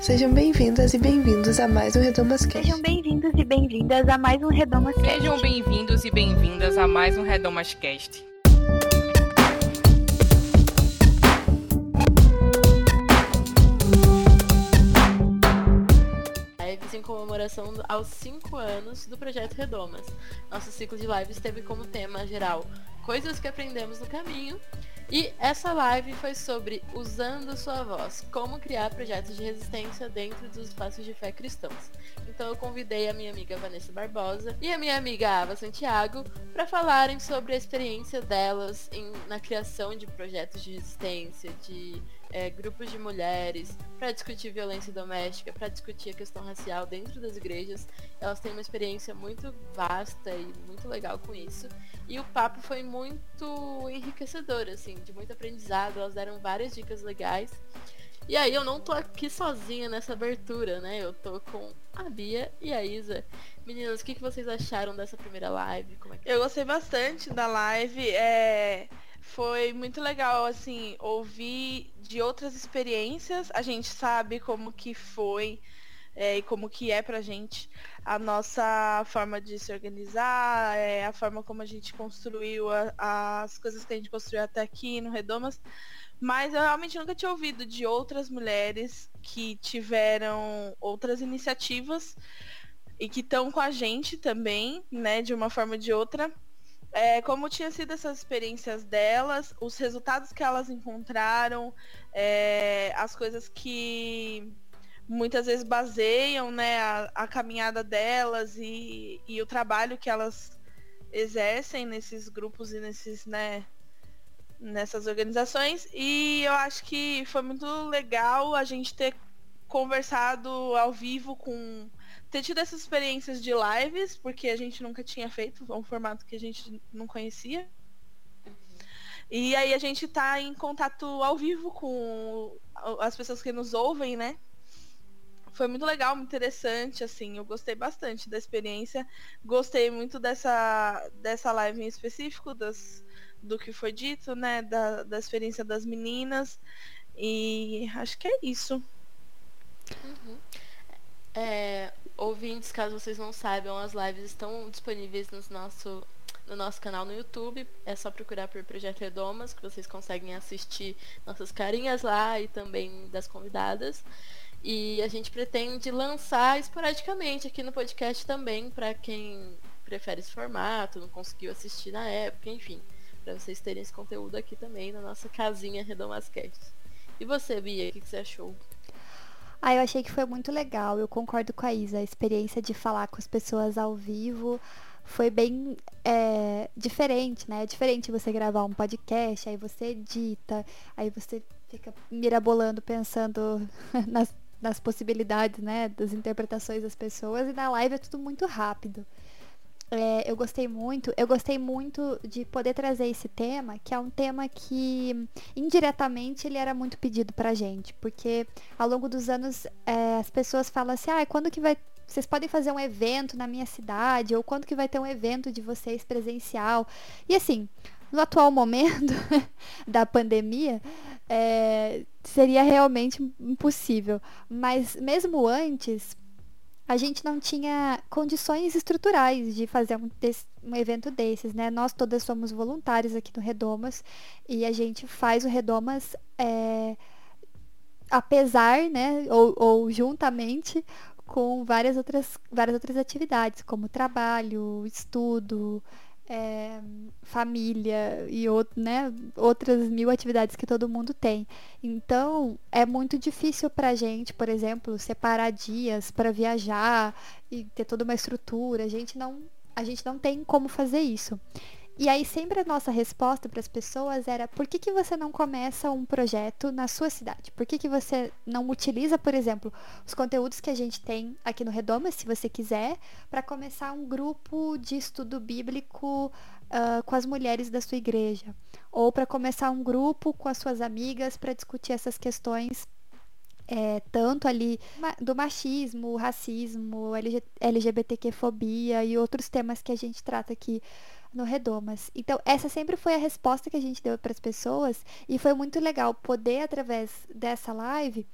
Sejam bem-vindas e bem-vindos a mais um Redomas Cast. Sejam bem-vindos e bem-vindas a mais um Redomas Cast. Sejam bem-vindos e bem-vindas a mais um Redomas Cast. Lives em comemoração aos 5 anos do projeto Redomas. Nosso ciclo de lives teve como tema geral coisas que aprendemos no caminho e essa live foi sobre usando sua voz, como criar projetos de resistência dentro dos espaços de fé cristãos. Então eu convidei a minha amiga Vanessa Barbosa e a minha amiga Ava Santiago para falarem sobre a experiência delas em, na criação de projetos de resistência, de é, grupos de mulheres, para discutir violência doméstica, para discutir a questão racial dentro das igrejas. Elas têm uma experiência muito vasta e muito legal com isso. E o papo foi muito enriquecedor, assim, de muito aprendizado. Elas deram várias dicas legais. E aí eu não tô aqui sozinha nessa abertura, né? Eu tô com a Bia e a Isa. Meninas, o que, que vocês acharam dessa primeira live? Como é que... Eu gostei bastante da live. É foi muito legal, assim, ouvir de outras experiências. A gente sabe como que foi é, e como que é pra gente a nossa forma de se organizar, é, a forma como a gente construiu a, as coisas que a gente construiu até aqui no Redomas. Mas eu realmente nunca tinha ouvido de outras mulheres que tiveram outras iniciativas e que estão com a gente também, né, de uma forma ou de outra é, como tinha sido essas experiências delas, os resultados que elas encontraram, é, as coisas que muitas vezes baseiam né, a, a caminhada delas e, e, o trabalho que elas exercem nesses grupos e nesses, né, nessas organizações. E eu acho que foi muito legal a gente ter conversado ao vivo com ter tido essas experiências de lives, porque a gente nunca tinha feito, um formato que a gente não conhecia. E aí a gente tá em contato ao vivo com as pessoas que nos ouvem, né? Foi muito legal, muito interessante, assim, eu gostei bastante da experiência. Gostei muito dessa, dessa live em específico, das, do que foi dito, né? Da, da experiência das meninas. E acho que é isso. Uhum. É, ouvintes, caso vocês não saibam, as lives estão disponíveis no nosso, no nosso canal no YouTube. É só procurar por Projeto Redomas, que vocês conseguem assistir nossas carinhas lá e também das convidadas. E a gente pretende lançar esporadicamente aqui no podcast também, para quem prefere esse formato, não conseguiu assistir na época, enfim. Para vocês terem esse conteúdo aqui também na nossa casinha Redomascast. E você, Bia, o que, que você achou? Ah, eu achei que foi muito legal. Eu concordo com a Isa. A experiência de falar com as pessoas ao vivo foi bem é, diferente, né? É diferente você gravar um podcast, aí você edita, aí você fica mirabolando, pensando nas, nas possibilidades, né? Das interpretações das pessoas. E na live é tudo muito rápido. É, eu gostei muito. Eu gostei muito de poder trazer esse tema, que é um tema que indiretamente ele era muito pedido pra gente, porque ao longo dos anos é, as pessoas falam assim, ah, quando que vai vocês podem fazer um evento na minha cidade, ou quando que vai ter um evento de vocês presencial. E assim, no atual momento da pandemia, é, seria realmente impossível. Mas mesmo antes, a gente não tinha condições estruturais de fazer um, desse, um, evento desses, né? Nós todas somos voluntários aqui no Redomas e a gente faz o Redomas é, apesar, né? Ou, ou, juntamente com várias outras, várias outras atividades, como trabalho, estudo, é, família e outro, né, outras mil atividades que todo mundo tem. Então, é muito difícil para a gente, por exemplo, separar dias para viajar e ter toda uma estrutura. A gente não, a gente não tem como fazer isso. E aí sempre a nossa resposta para as pessoas era por que, que você não começa um projeto na sua cidade? Por que, que você não utiliza, por exemplo, os conteúdos que a gente tem aqui no Redoma, se você quiser, para começar um grupo de estudo bíblico uh, com as mulheres da sua igreja? Ou para começar um grupo com as suas amigas para discutir essas questões é, tanto ali do machismo, racismo, LGBTQ-fobia e outros temas que a gente trata aqui no Redomas. Então, essa sempre foi a resposta que a gente deu para as pessoas e foi muito legal poder, através dessa live,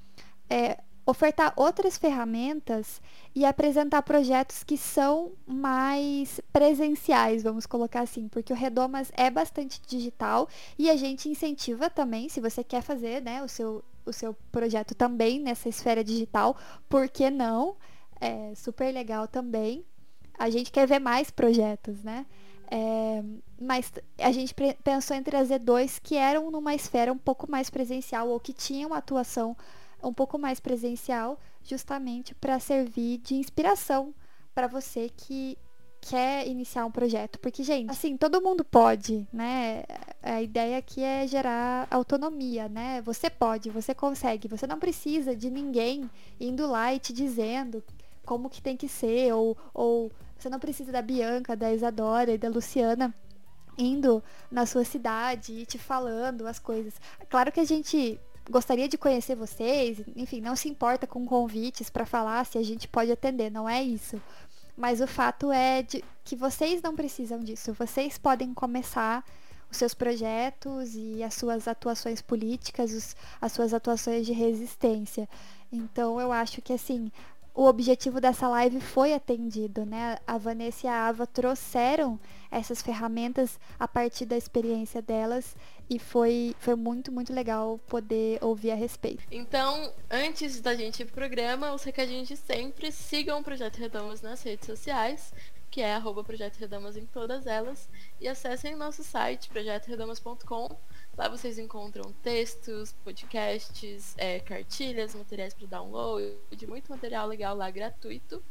é, ofertar outras ferramentas e apresentar projetos que são mais presenciais, vamos colocar assim, porque o Redomas é bastante digital e a gente incentiva também, se você quer fazer né, o, seu, o seu projeto também nessa esfera digital, por que não? É super legal também. A gente quer ver mais projetos, né? É, mas a gente pensou em trazer dois que eram numa esfera um pouco mais presencial ou que tinham atuação um pouco mais presencial, justamente para servir de inspiração para você que quer iniciar um projeto. Porque, gente, assim, todo mundo pode, né? A ideia aqui é gerar autonomia, né? Você pode, você consegue, você não precisa de ninguém indo lá e te dizendo como que tem que ser, ou, ou você não precisa da Bianca, da Isadora e da Luciana indo na sua cidade e te falando as coisas. Claro que a gente gostaria de conhecer vocês, enfim, não se importa com convites para falar se a gente pode atender, não é isso. Mas o fato é de que vocês não precisam disso. Vocês podem começar os seus projetos e as suas atuações políticas, os, as suas atuações de resistência. Então eu acho que assim, o objetivo dessa live foi atendido, né? A Vanessa e a Ava trouxeram essas ferramentas a partir da experiência delas e foi, foi muito, muito legal poder ouvir a respeito. Então, antes da gente ir pro programa, os recadinhos de sempre, sigam o Projeto Redomas nas redes sociais, que é arroba Projeto Redamas em todas elas, e acessem nosso site, projetoredamas.com, Lá vocês encontram textos, podcasts, é, cartilhas, materiais para download, muito material legal lá gratuito.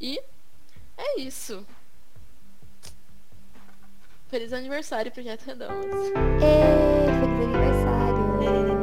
E é isso. Feliz aniversário, Projeto Redomas. Ê, feliz aniversário.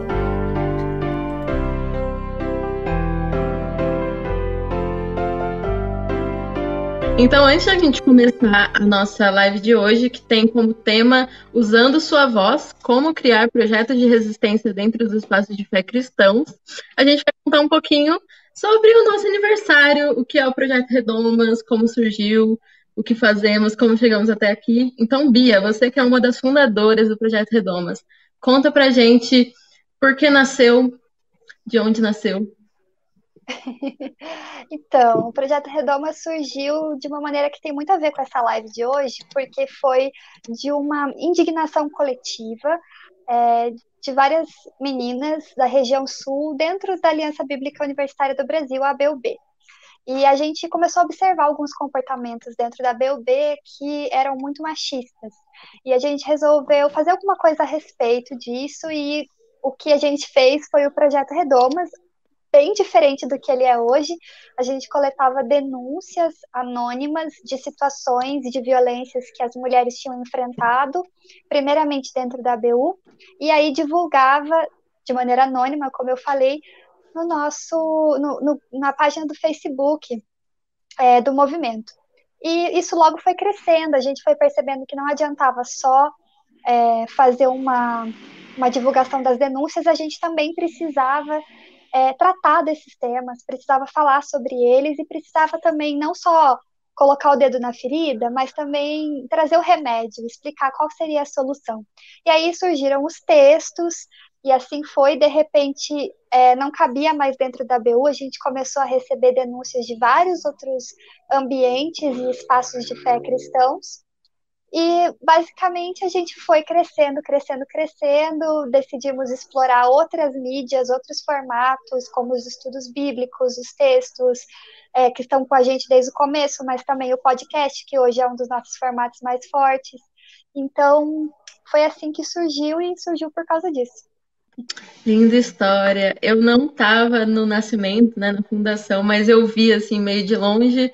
Então, antes da gente começar a nossa live de hoje, que tem como tema Usando Sua Voz, como criar projetos de resistência dentro dos espaços de fé cristãos, a gente vai contar um pouquinho sobre o nosso aniversário, o que é o Projeto Redomas, como surgiu, o que fazemos, como chegamos até aqui. Então, Bia, você que é uma das fundadoras do Projeto Redomas, conta pra gente por que nasceu, de onde nasceu. então, o projeto Redoma surgiu de uma maneira que tem muito a ver com essa live de hoje, porque foi de uma indignação coletiva é, de várias meninas da região sul dentro da Aliança Bíblica Universitária do Brasil, a ABUB. E a gente começou a observar alguns comportamentos dentro da BUB que eram muito machistas. E a gente resolveu fazer alguma coisa a respeito disso e o que a gente fez foi o projeto Redomas, bem diferente do que ele é hoje. A gente coletava denúncias anônimas de situações de violências que as mulheres tinham enfrentado, primeiramente dentro da ABU, e aí divulgava de maneira anônima, como eu falei, no nosso, no, no, na página do Facebook é, do movimento. E isso logo foi crescendo, a gente foi percebendo que não adiantava só é, fazer uma, uma divulgação das denúncias, a gente também precisava é, tratar desses temas, precisava falar sobre eles e precisava também não só colocar o dedo na ferida, mas também trazer o remédio, explicar qual seria a solução. E aí surgiram os textos, e assim foi, de repente, é, não cabia mais dentro da BU, a gente começou a receber denúncias de vários outros ambientes e espaços de fé cristãos, e basicamente a gente foi crescendo, crescendo, crescendo, decidimos explorar outras mídias, outros formatos, como os estudos bíblicos, os textos, é, que estão com a gente desde o começo, mas também o podcast, que hoje é um dos nossos formatos mais fortes. Então, foi assim que surgiu e surgiu por causa disso. Linda história. Eu não estava no nascimento, né, na fundação, mas eu vi assim meio de longe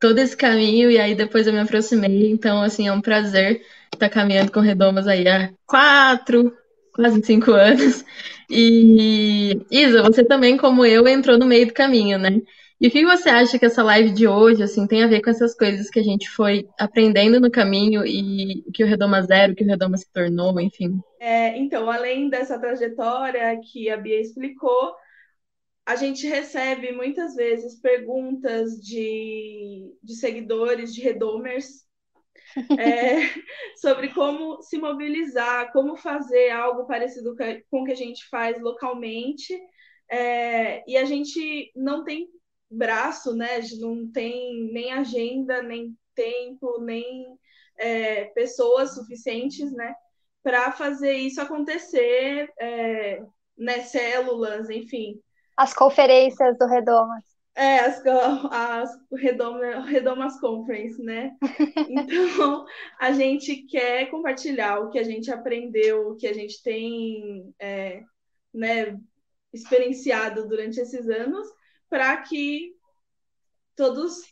todo esse caminho e aí depois eu me aproximei. Então, assim, é um prazer estar caminhando com Redomas aí há quatro, quase cinco anos. E Isa, você também, como eu, entrou no meio do caminho, né? E o que você acha que essa live de hoje, assim, tem a ver com essas coisas que a gente foi aprendendo no caminho e que o Redoma Zero, que o Redoma se tornou, enfim? É, então, além dessa trajetória que a Bia explicou, a gente recebe muitas vezes perguntas de, de seguidores, de redomers, é, sobre como se mobilizar, como fazer algo parecido com o que a gente faz localmente É, e a gente não tem braço, né? Não tem nem agenda, nem tempo, nem é, pessoas suficientes, né? Para fazer isso acontecer, é, né? Células, enfim. As conferências do Redomas. É, as, as Redoma, Redomas Conference, né? Então, a gente quer compartilhar o que a gente aprendeu, o que a gente tem é, né, experienciado durante esses anos, para que todos,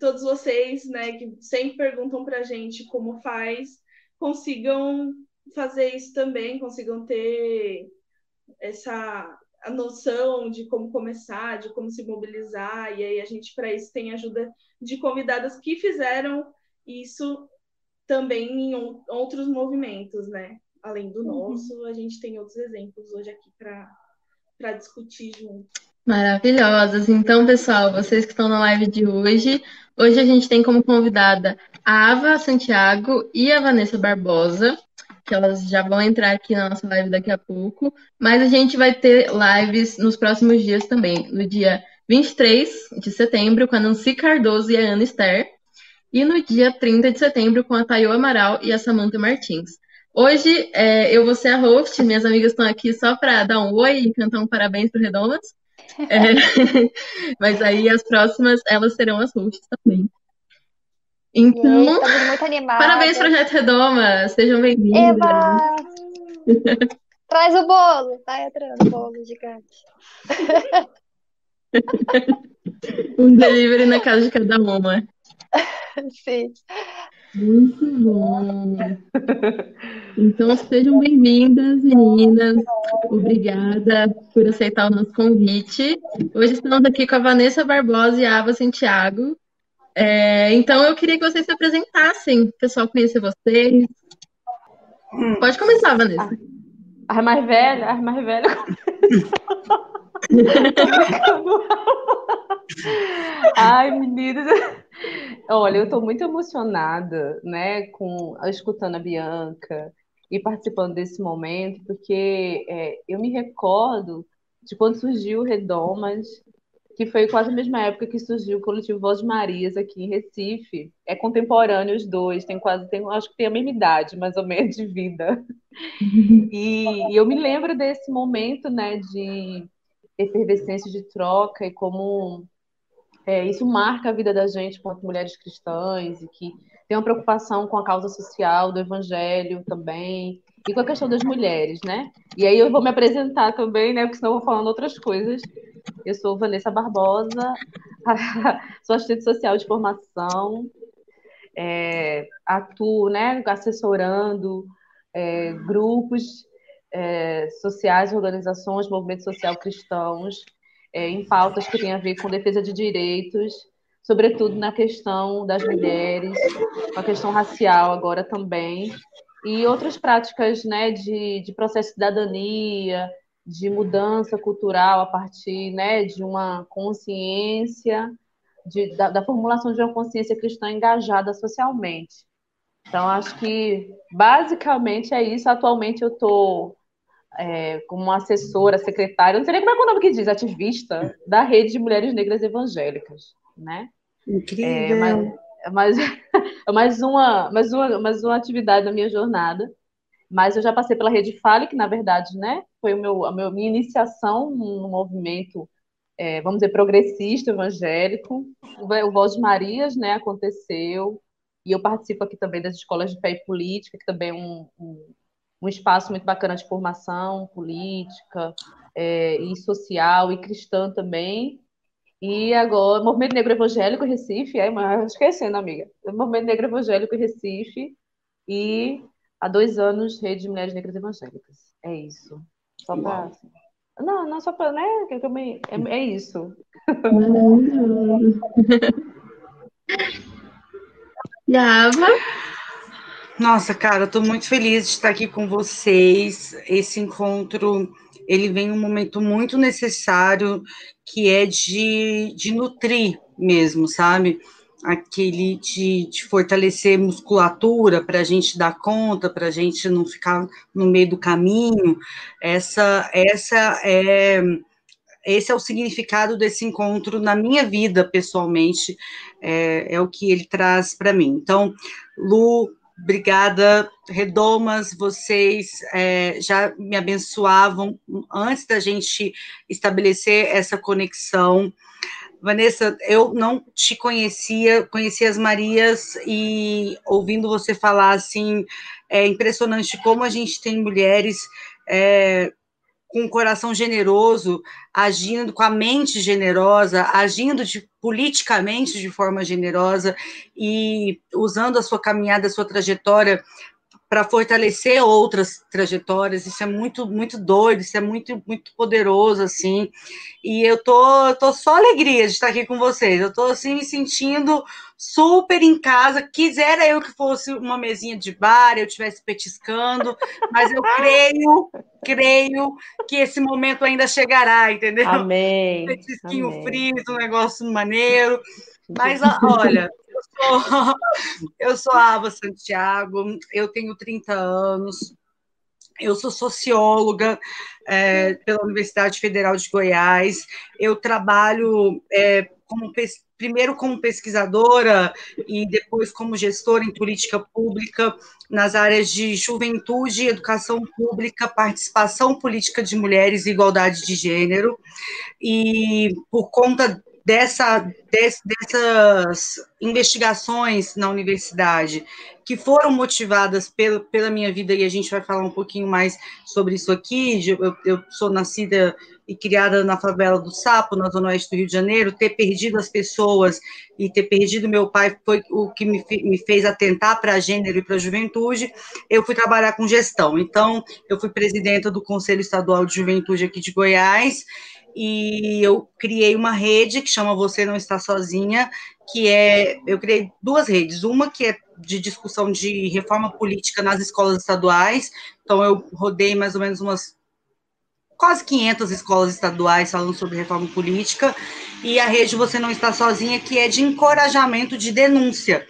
todos vocês, né, que sempre perguntam para a gente como faz, consigam fazer isso também, consigam ter essa a noção de como começar, de como se mobilizar, e aí a gente, para isso, tem ajuda de convidadas que fizeram isso também em outros movimentos, né? Além do uhum. nosso, a gente tem outros exemplos hoje aqui para discutir junto. Maravilhosas. Então, pessoal, vocês que estão na live de hoje, hoje a gente tem como convidada a Ava Santiago e a Vanessa Barbosa que elas já vão entrar aqui na nossa live daqui a pouco. Mas a gente vai ter lives nos próximos dias também. No dia 23 de setembro, com a Nancy Cardoso e a Ana Esther. E no dia 30 de setembro, com a Tayo Amaral e a Samantha Martins. Hoje é, eu vou ser a host, minhas amigas estão aqui só para dar um oi e cantar um parabéns para o Redomas. É, mas aí as próximas, elas serão as hosts também. Então, estamos muito animados. Parabéns, Projeto Redoma. Sejam bem-vindos. Eba! Traz o bolo. Tá entrando o bolo gigante. um delivery na casa de cada uma. Sim. Muito bom. Então, sejam bem-vindas, meninas. Obrigada por aceitar o nosso convite. Hoje estamos aqui com a Vanessa Barbosa e a Ava Santiago, é, então eu queria que vocês se apresentassem, o pessoal conhecer vocês. Hum. Pode começar, Vanessa. A, mais velha, a mais velha. Ai, meninas. Olha, eu estou muito emocionada, né, com escutando a Bianca e participando desse momento, porque é, eu me recordo de quando surgiu o Redomas que foi quase a mesma época que surgiu o coletivo Voz Marias aqui em Recife. É contemporâneo os dois, tem quase, tem, acho que tem a mesma idade, mais ou menos, de vida. E, e eu me lembro desse momento, né, de efervescência de troca e como é, isso marca a vida da gente quanto mulheres cristãs e que tem uma preocupação com a causa social do evangelho também e com a questão das mulheres, né? E aí eu vou me apresentar também, né? Porque senão eu vou falando outras coisas. Eu sou Vanessa Barbosa, sou assistente social de formação, é, atuo né, assessorando é, grupos é, sociais, organizações, movimentos social cristãos, é, em pautas que têm a ver com defesa de direitos, sobretudo na questão das mulheres, a questão racial agora também, e outras práticas né, de, de processo de cidadania, de mudança cultural a partir né, de uma consciência, de, da, da, formulação de uma consciência cristã engajada socialmente. Então, acho que basicamente é isso. Atualmente eu estou é, como assessora, secretária, não sei nem como é, é o nome que diz, ativista da Rede de Mulheres Negras Evangélicas. Né? Incrível! É, mas, mas, mais, uma, mais, uma, mais uma atividade da minha jornada. Mas eu já passei pela Rede Fale, que na verdade, né, foi o meu, a minha iniciação no movimento, é, vamos dizer, progressista, evangélico. O Voz de Marias, né, aconteceu. E eu participo aqui também das escolas de fé e política, que também é um, um, um espaço muito bacana de formação política é, e social e cristã também. E agora, Movimento Negro Evangélico Recife, é, mas esquecendo, amiga. Movimento Negro Evangélico Recife e há dois anos, Rede de Mulheres Negras Evangélicas. É isso. Só para. Assim. Não, não só para, né? Que eu me... é, é isso. Yava? Nossa, cara, eu tô muito feliz de estar aqui com vocês. Esse encontro, ele vem um momento muito necessário, que é de, de nutrir mesmo, sabe? Aquele de, de fortalecer musculatura para a gente dar conta, para a gente não ficar no meio do caminho. Essa, essa é, esse é o significado desse encontro na minha vida, pessoalmente, é, é o que ele traz para mim. Então, Lu, obrigada. Redomas, vocês é, já me abençoavam antes da gente estabelecer essa conexão. Vanessa, eu não te conhecia, conheci as Marias e ouvindo você falar assim, é impressionante como a gente tem mulheres é, com um coração generoso, agindo com a mente generosa, agindo de, politicamente de forma generosa e usando a sua caminhada, a sua trajetória para fortalecer outras trajetórias. Isso é muito, muito doido, isso é muito, muito poderoso, assim. E eu tô, tô só alegria de estar aqui com vocês. Eu tô, assim, me sentindo super em casa. Quisera eu que fosse uma mesinha de bar, eu estivesse petiscando, mas eu creio, creio que esse momento ainda chegará, entendeu? Amém. Um petisquinho Amém. frio, um negócio maneiro. Mas, olha, eu sou, a Ava Santiago, eu tenho 30 anos, eu sou socióloga é, pela Universidade Federal de Goiás, eu trabalho é, como primeiro como pesquisadora e depois como gestora em política pública nas áreas de juventude, educação pública, participação política de mulheres e igualdade de gênero. E por conta dessa, des, dessas investigações na universidade que foram motivadas pela, pela minha vida, e a gente vai falar um pouquinho mais sobre isso aqui. Eu, eu sou nascida e criada na favela do Sapo, na zona oeste do Rio de Janeiro, ter perdido as pessoas e ter perdido meu pai foi o que me, me fez atentar para gênero e para a juventude. Eu fui trabalhar com gestão. Então, eu fui presidenta do Conselho Estadual de Juventude aqui de Goiás, e eu criei uma rede que chama Você Não Está Sozinha, que é, eu criei duas redes, uma que é de discussão de reforma política nas escolas estaduais, então eu rodei mais ou menos umas quase 500 escolas estaduais falando sobre reforma política, e a rede Você Não Está Sozinha, que é de encorajamento de denúncia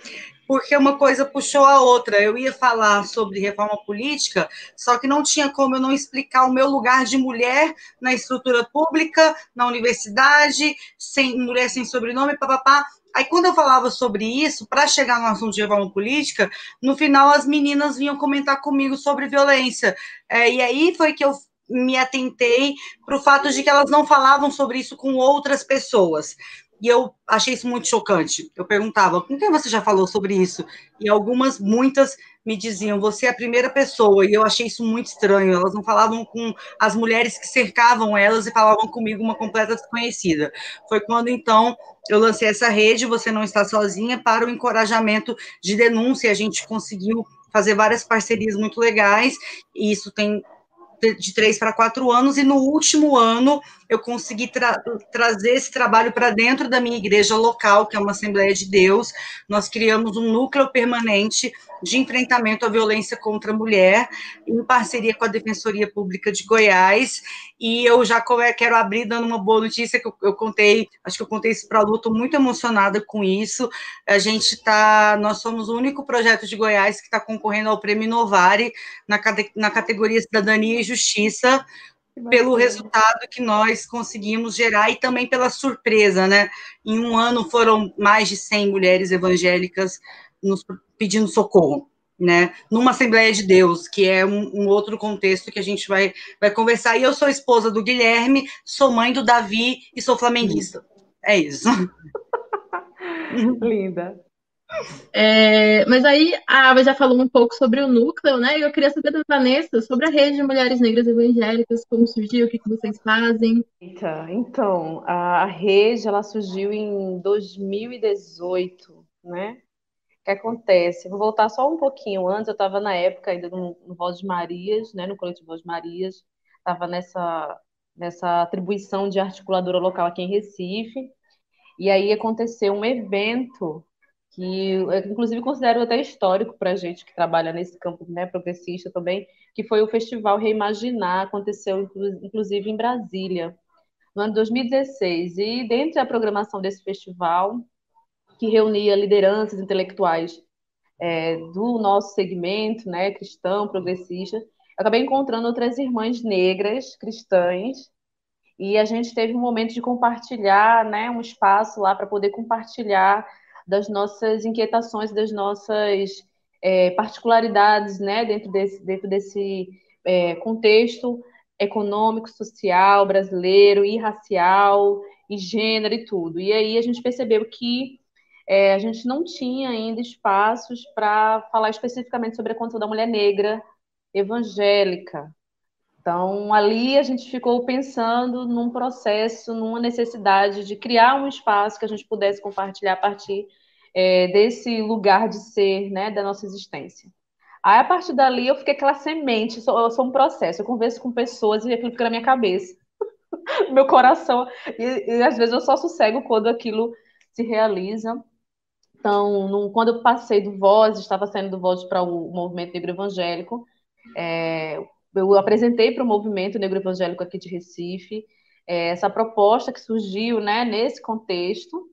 porque uma coisa puxou a outra. Eu ia falar sobre reforma política, só que não tinha como eu não explicar o meu lugar de mulher na estrutura pública, na universidade, sem mulher sem sobrenome, papapá. Aí, quando eu falava sobre isso, para chegar no assunto de reforma política, no final as meninas vinham comentar comigo sobre violência. É, e aí foi que eu me atentei para o fato de que elas não falavam sobre isso com outras pessoas. E eu achei isso muito chocante. Eu perguntava, com quem você já falou sobre isso? E algumas, muitas, me diziam, você é a primeira pessoa. E eu achei isso muito estranho. Elas não falavam com as mulheres que cercavam elas e falavam comigo uma completa desconhecida. Foi quando, então, eu lancei essa rede, Você Não Está Sozinha, para o encorajamento de denúncia. A gente conseguiu fazer várias parcerias muito legais, e isso tem de três para quatro anos, e no último ano eu consegui tra trazer esse trabalho para dentro da minha igreja local, que é uma Assembleia de Deus. Nós criamos um núcleo permanente de enfrentamento à violência contra a mulher, em parceria com a Defensoria Pública de Goiás. E eu já quero abrir dando uma boa notícia que eu, eu contei, acho que eu contei isso para a Lu, muito emocionada com isso. A gente está, nós somos o único projeto de Goiás que está concorrendo ao Prêmio Novare na, na categoria Cidadania e Justiça, pelo resultado que nós conseguimos gerar e também pela surpresa, né? Em um ano foram mais de 100 mulheres evangélicas nos pedindo socorro, né? Numa Assembleia de Deus, que é um, um, outro contexto que a gente vai, vai conversar. E eu sou esposa do Guilherme, sou mãe do Davi e sou flamenguista. É isso. Linda. É, mas aí a Ava já falou um pouco sobre o núcleo, né? E eu queria saber da Vanessa sobre a rede de mulheres negras evangélicas, como surgiu, o que, que vocês fazem. Então, a rede ela surgiu em 2018, né? O que acontece? Vou voltar só um pouquinho antes, eu estava na época ainda no, no Voz de Marias, né? No coletivo Voz de Marias, estava nessa, nessa atribuição de articuladora local aqui em Recife. E aí aconteceu um evento que inclusive considero até histórico para a gente que trabalha nesse campo né, progressista também, que foi o Festival Reimaginar, aconteceu inclusive em Brasília, no ano de 2016. E dentro da programação desse festival, que reunia lideranças intelectuais é, do nosso segmento, né, cristão, progressista, eu acabei encontrando outras irmãs negras, cristãs, e a gente teve um momento de compartilhar, né, um espaço lá para poder compartilhar das nossas inquietações, das nossas é, particularidades, né, dentro desse, dentro desse é, contexto econômico, social, brasileiro e racial, e gênero e tudo. E aí a gente percebeu que é, a gente não tinha ainda espaços para falar especificamente sobre a condição da mulher negra evangélica. Então, ali a gente ficou pensando num processo, numa necessidade de criar um espaço que a gente pudesse compartilhar a partir é, desse lugar de ser, né, da nossa existência. Aí, a partir dali, eu fiquei aquela semente, eu sou, eu sou um processo, eu converso com pessoas e aquilo fica na minha cabeça, meu coração, e, e às vezes eu só sossego quando aquilo se realiza. Então, num, quando eu passei do Voz, estava saindo do Voz para o movimento negro evangélico, é, eu apresentei para o movimento negro evangélico aqui de Recife é, essa proposta que surgiu né, nesse contexto,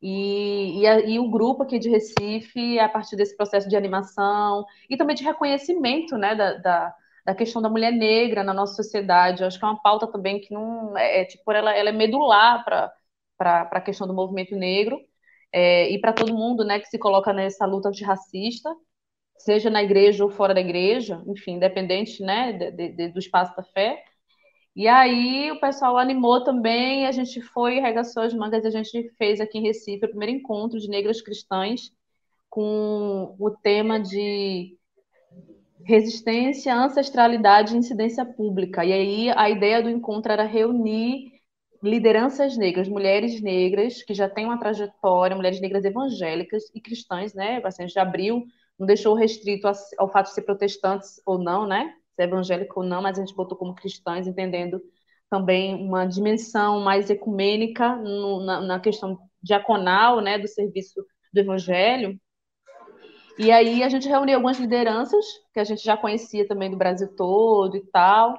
e, e, a, e, o grupo aqui de Recife, a partir desse processo de animação e também de reconhecimento né, da, da, da questão da mulher negra na nossa sociedade, eu acho que é uma pauta também que não é, é tipo, ela, ela é medular para a questão do movimento negro é, e para todo mundo, né, que se coloca nessa luta antirracista, seja na igreja ou fora da igreja, enfim, independente, né, de, de, do espaço da fé. E aí o pessoal animou também, a gente foi, regaçou as mangas, a gente fez aqui em Recife o primeiro encontro de negras cristãs com o tema de resistência, ancestralidade e incidência pública. E aí a ideia do encontro era reunir lideranças negras, mulheres negras que já têm uma trajetória, mulheres negras evangélicas e cristãs, né? Assim, a gente abriu, não deixou restrito ao fato de ser protestantes ou não, né? Se é evangélico ou não, mas a gente botou como cristãs, entendendo também uma dimensão mais ecumênica no, na, na questão diaconal, né, do serviço do evangelho. E aí a gente reuniu algumas lideranças que a gente já conhecia também do Brasil todo e tal.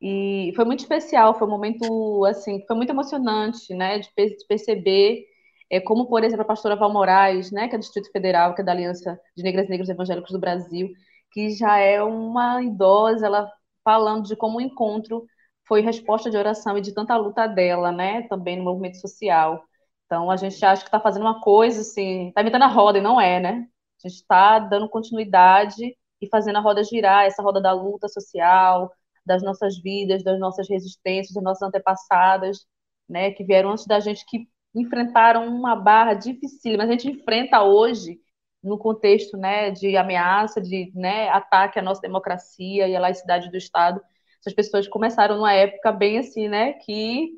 E foi muito especial, foi um momento assim, foi muito emocionante, né, de, de perceber é, como, por exemplo, a pastora Val Moraes, né, que é do Distrito Federal, que é da Aliança de Negras e Negros Evangélicos do Brasil, que já é uma idosa, ela falando de como o encontro foi resposta de oração e de tanta luta dela, né, também no movimento social. Então, a gente acha que está fazendo uma coisa assim, está inventando a roda e não é, né? A gente está dando continuidade e fazendo a roda girar, essa roda da luta social, das nossas vidas, das nossas resistências, das nossas antepassadas, né, que vieram antes da gente, que enfrentaram uma barra difícil, mas a gente enfrenta hoje no contexto, né, de ameaça, de, né, ataque à nossa democracia e à laicidade do Estado. Essas pessoas começaram numa época bem assim, né, que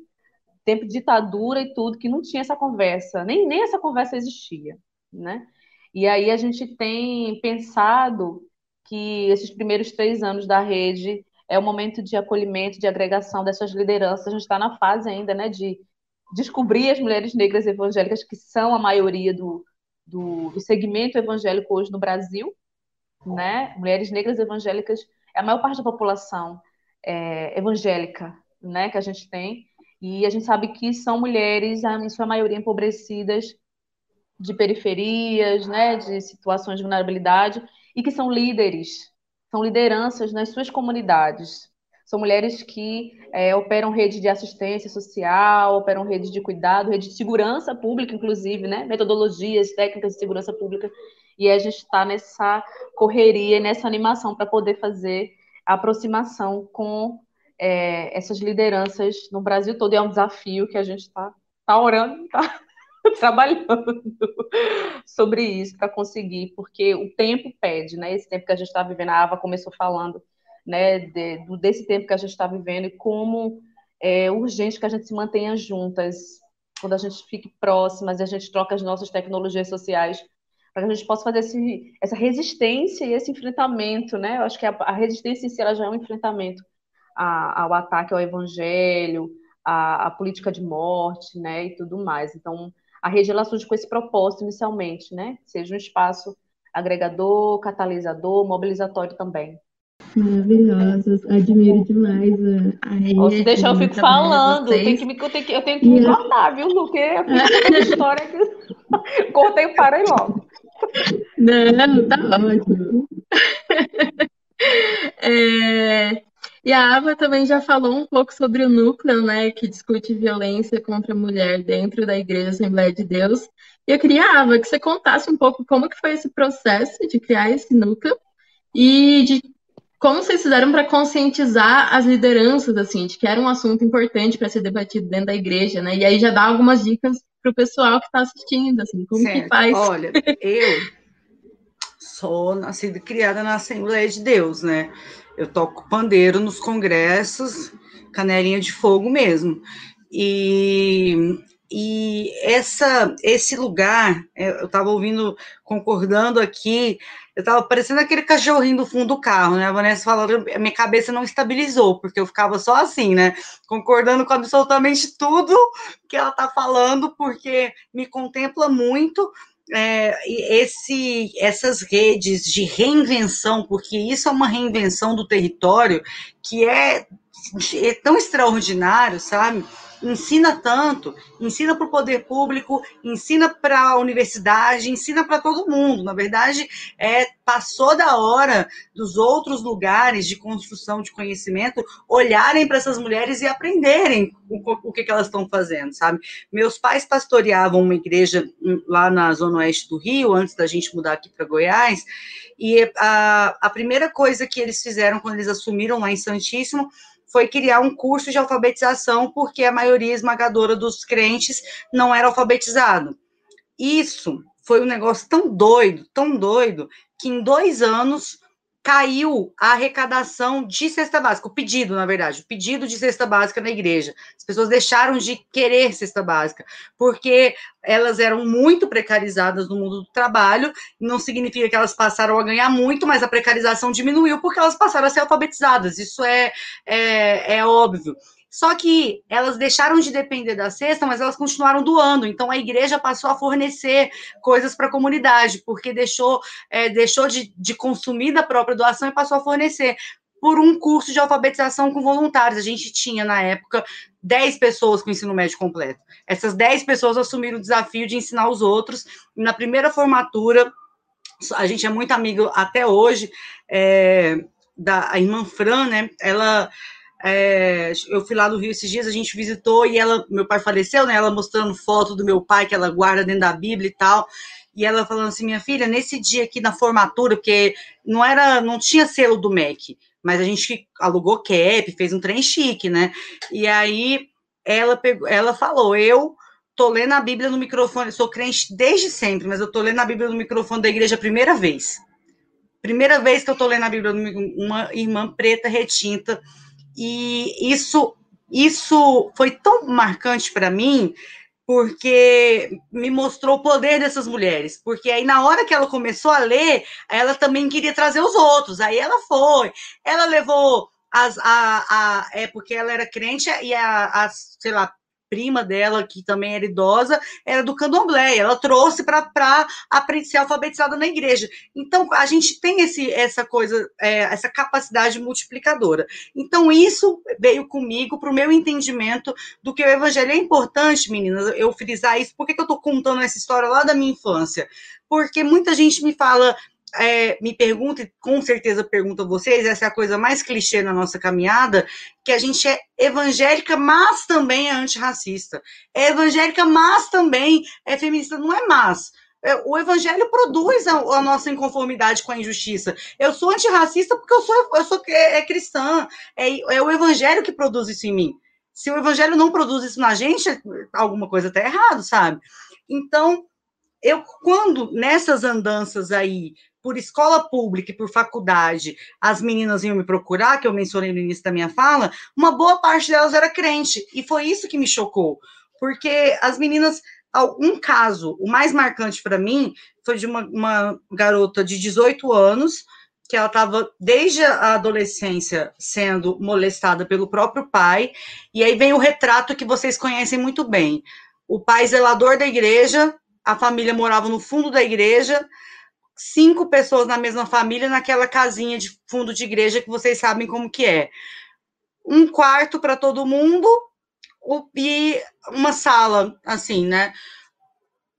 tempo de ditadura e tudo, que não tinha essa conversa, nem, nem essa conversa existia, né? E aí a gente tem pensado que esses primeiros três anos da rede é o momento de acolhimento, de agregação dessas lideranças. A gente está na fase ainda, né, de descobrir as mulheres negras evangélicas que são a maioria do, do, do segmento evangélico hoje no Brasil, né? Mulheres negras evangélicas é a maior parte da população é, evangélica, né, que a gente tem. E a gente sabe que são mulheres, em sua maioria, empobrecidas de periferias, né, de situações de vulnerabilidade, e que são líderes, são lideranças nas suas comunidades. São mulheres que é, operam rede de assistência social, operam rede de cuidado, rede de segurança pública, inclusive, né? metodologias, técnicas de segurança pública. E a gente está nessa correria, nessa animação para poder fazer a aproximação com é, essas lideranças no Brasil todo. E é um desafio que a gente está tá orando, tá trabalhando sobre isso para conseguir, porque o tempo pede, né? Esse tempo que a gente está vivendo, a Ava começou falando, né, de, desse tempo que a gente está vivendo e como é urgente que a gente se mantenha juntas, quando a gente fique próximas e a gente troca as nossas tecnologias sociais para que a gente possa fazer esse, essa resistência e esse enfrentamento, né? Eu acho que a, a resistência em si já é um enfrentamento a, ao ataque ao evangelho, à, política de morte, né, e tudo mais. Então, a rede ela surge com esse propósito inicialmente, né? Seja um espaço agregador, catalisador, mobilizatório também. Maravilhosos, admiro demais a, a rede. Se deixar, eu fico falando, eu tenho que me, eu tenho que, eu tenho que me cortar, viu? Porque eu fico história que cortei e parei logo. Não, tá ótimo. É, E a Ava também já falou um pouco sobre o núcleo, né, que discute violência contra a mulher dentro da Igreja Assembleia de Deus. E eu queria, Ava, que você contasse um pouco como que foi esse processo de criar esse núcleo e de como vocês fizeram para conscientizar as lideranças, assim, de que era um assunto importante para ser debatido dentro da igreja, né? E aí já dá algumas dicas para o pessoal que está assistindo, assim, como certo. que faz. Olha, eu sou nascida e criada na Assembleia de Deus, né? Eu toco pandeiro nos congressos, canelinha de fogo mesmo. E, e essa, esse lugar, é, eu estava ouvindo, concordando aqui, eu estava parecendo aquele cachorrinho do fundo do carro, né? A Vanessa falando, minha cabeça não estabilizou, porque eu ficava só assim, né? Concordando com absolutamente tudo que ela está falando, porque me contempla muito, é, esse, essas redes de reinvenção, porque isso é uma reinvenção do território que é, é tão extraordinário, sabe? Ensina tanto, ensina para o poder público, ensina para a universidade, ensina para todo mundo. Na verdade, é, passou da hora dos outros lugares de construção de conhecimento olharem para essas mulheres e aprenderem o, o que, que elas estão fazendo, sabe? Meus pais pastoreavam uma igreja lá na zona oeste do Rio, antes da gente mudar aqui para Goiás, e a, a primeira coisa que eles fizeram quando eles assumiram lá em Santíssimo foi criar um curso de alfabetização, porque a maioria esmagadora dos crentes não era alfabetizado. Isso foi um negócio tão doido, tão doido, que em dois anos caiu a arrecadação de cesta básica, o pedido, na verdade, o pedido de cesta básica na igreja. As pessoas deixaram de querer cesta básica, porque elas eram muito precarizadas no mundo do trabalho, não significa que elas passaram a ganhar muito, mas a precarização diminuiu porque elas passaram a ser alfabetizadas, isso é, é, é óbvio. Só que elas deixaram de depender da cesta, mas elas continuaram doando. Então a igreja passou a fornecer coisas para a comunidade, porque deixou, é, deixou de, de consumir da própria doação e passou a fornecer por um curso de alfabetização com voluntários. A gente tinha, na época, 10 pessoas com ensino médio completo. Essas 10 pessoas assumiram o desafio de ensinar os outros. E na primeira formatura, a gente é muito amigo até hoje, é, da irmã Fran, né? Ela é, eu fui lá no Rio esses dias, a gente visitou e ela, meu pai faleceu, né? Ela mostrando foto do meu pai que ela guarda dentro da Bíblia e tal. E ela falando assim, minha filha, nesse dia aqui na formatura, porque não era, não tinha selo do MEC, mas a gente alugou cap, fez um trem chique, né? E aí ela pegou, ela falou, eu tô lendo a Bíblia no microfone, sou crente desde sempre, mas eu tô lendo a Bíblia no microfone da igreja a primeira vez. Primeira vez que eu tô lendo a Bíblia, uma irmã preta retinta e isso, isso foi tão marcante para mim, porque me mostrou o poder dessas mulheres. Porque aí, na hora que ela começou a ler, ela também queria trazer os outros. Aí ela foi, ela levou as, a, a, é porque ela era crente e a, as, sei lá, prima dela, que também era idosa, era do candomblé. Ela trouxe para ser alfabetizada na igreja. Então, a gente tem esse, essa coisa, é, essa capacidade multiplicadora. Então, isso veio comigo para o meu entendimento do que o evangelho é importante, meninas, eu frisar isso. Por que, que eu estou contando essa história lá da minha infância? Porque muita gente me fala, é, me pergunta, e com certeza pergunto a vocês, essa é a coisa mais clichê na nossa caminhada, que a gente é evangélica, mas também é antirracista. É evangélica, mas também é feminista. Não é mas. É, o evangelho produz a, a, nossa inconformidade com a injustiça. Eu sou antirracista porque eu sou, eu sou é, é cristã. É, é o evangelho que produz isso em mim. Se o evangelho não produz isso na gente, alguma coisa está errado, sabe? Então, eu, quando nessas andanças aí por escola pública e por faculdade, as meninas iam me procurar, que eu mencionei no início da minha fala, uma boa parte delas era crente. E foi isso que me chocou. Porque as meninas, um caso, o mais marcante para mim, foi de uma, uma garota de 18 anos, que ela estava desde a adolescência sendo molestada pelo próprio pai, e aí vem o retrato que vocês conhecem muito bem. O pai zelador da igreja, a família morava no fundo da igreja, cinco pessoas na mesma família naquela casinha de fundo de igreja que vocês sabem como que é. Um quarto para todo mundo e uma sala, assim, né?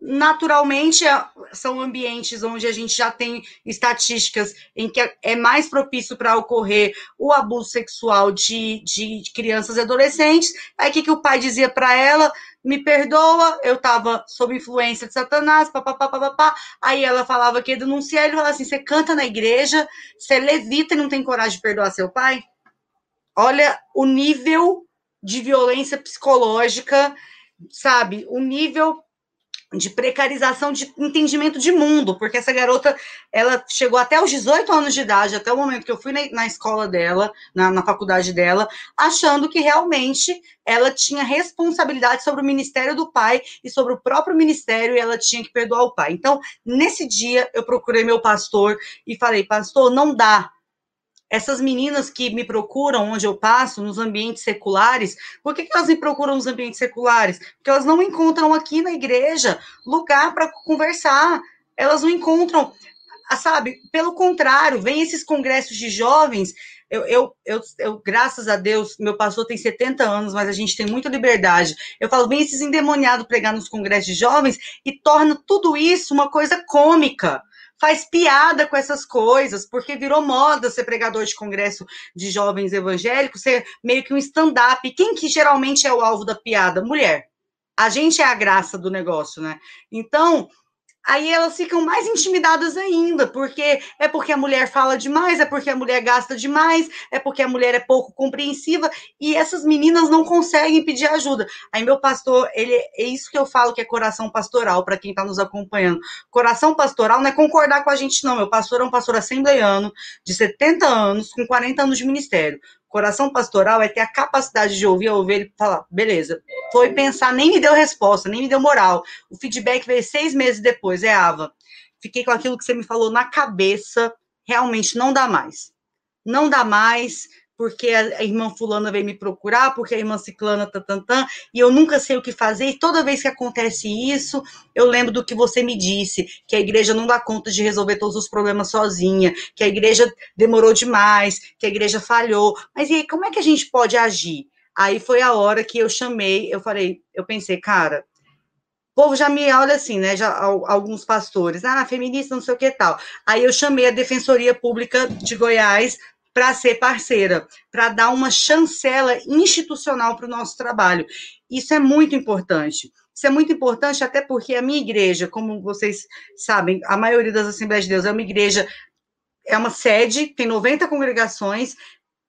naturalmente é, são ambientes onde a gente já tem estatísticas em que é mais propício para ocorrer o abuso sexual de, de, crianças e adolescentes. Aí o que, que o pai dizia para ela? Me perdoa, eu estava sob influência de Satanás, papapá. Aí ela falava que ia denunciar, ele falava assim: você canta na igreja, você levita e não tem coragem de perdoar seu pai? Olha o nível de violência psicológica, sabe? O nível de precarização de entendimento de mundo, porque essa garota, ela chegou até os 18 anos de idade, até o momento que eu fui na, na escola dela, na, na, faculdade dela, achando que realmente ela tinha responsabilidade sobre o ministério do pai e sobre o próprio ministério, e ela tinha que perdoar o pai. Então, nesse dia, eu procurei meu pastor e falei, pastor, não dá essas meninas que me procuram onde eu passo, nos ambientes seculares, por que, que elas me procuram nos ambientes seculares? Porque elas não encontram aqui na igreja lugar para conversar. Elas não encontram, ah, sabe? Pelo contrário, vem esses congressos de jovens. Eu, eu, eu, eu, graças a Deus, meu pastor tem 70 anos, mas a gente tem muita liberdade. Eu falo, vem esses endemoniados pregar nos congressos de jovens e torna tudo isso uma coisa cômica faz piada com essas coisas, porque virou moda ser pregador de congresso de jovens evangélicos, ser meio que um stand-up. Quem que geralmente é o alvo da piada? Mulher. A gente é a graça do negócio, né? Então, aí elas ficam mais intimidadas ainda, porque é porque a mulher fala demais, é porque a mulher gasta demais, é porque a mulher é pouco compreensiva, e essas meninas não conseguem pedir ajuda. Aí meu pastor, ele é isso que eu falo que é coração pastoral para quem está nos acompanhando. Coração pastoral não é concordar com a gente não, meu pastor é um pastor assembleiano de 70 anos, com 40 anos de ministério. Coração pastoral é ter a capacidade de ouvir a ovelha e falar, beleza, foi pensar, nem me deu resposta, nem me deu moral. O feedback veio seis meses depois, é Ava. Fiquei com aquilo que você me falou na cabeça, realmente não dá mais. Não dá mais, porque a irmã fulana veio me procurar, porque a irmã ciclana tantantã, e eu nunca sei o que fazer, e toda vez que acontece isso, eu lembro do que você me disse, que a igreja não dá conta de resolver todos os problemas sozinha, que a igreja demorou demais, que a igreja falhou, mas e aí, como é que a gente pode agir? Aí foi a hora que eu chamei, eu falei, eu pensei, cara, o povo já me olha assim, né? Já alguns pastores, ah, feminista, não sei o que tal. Aí eu chamei a Defensoria Pública de Goiás para ser parceira, para dar uma chancela institucional para o nosso trabalho. Isso é muito importante. Isso é muito importante até porque a minha igreja, como vocês sabem, a maioria das Assembleias de Deus é uma igreja, é uma sede, tem 90 congregações,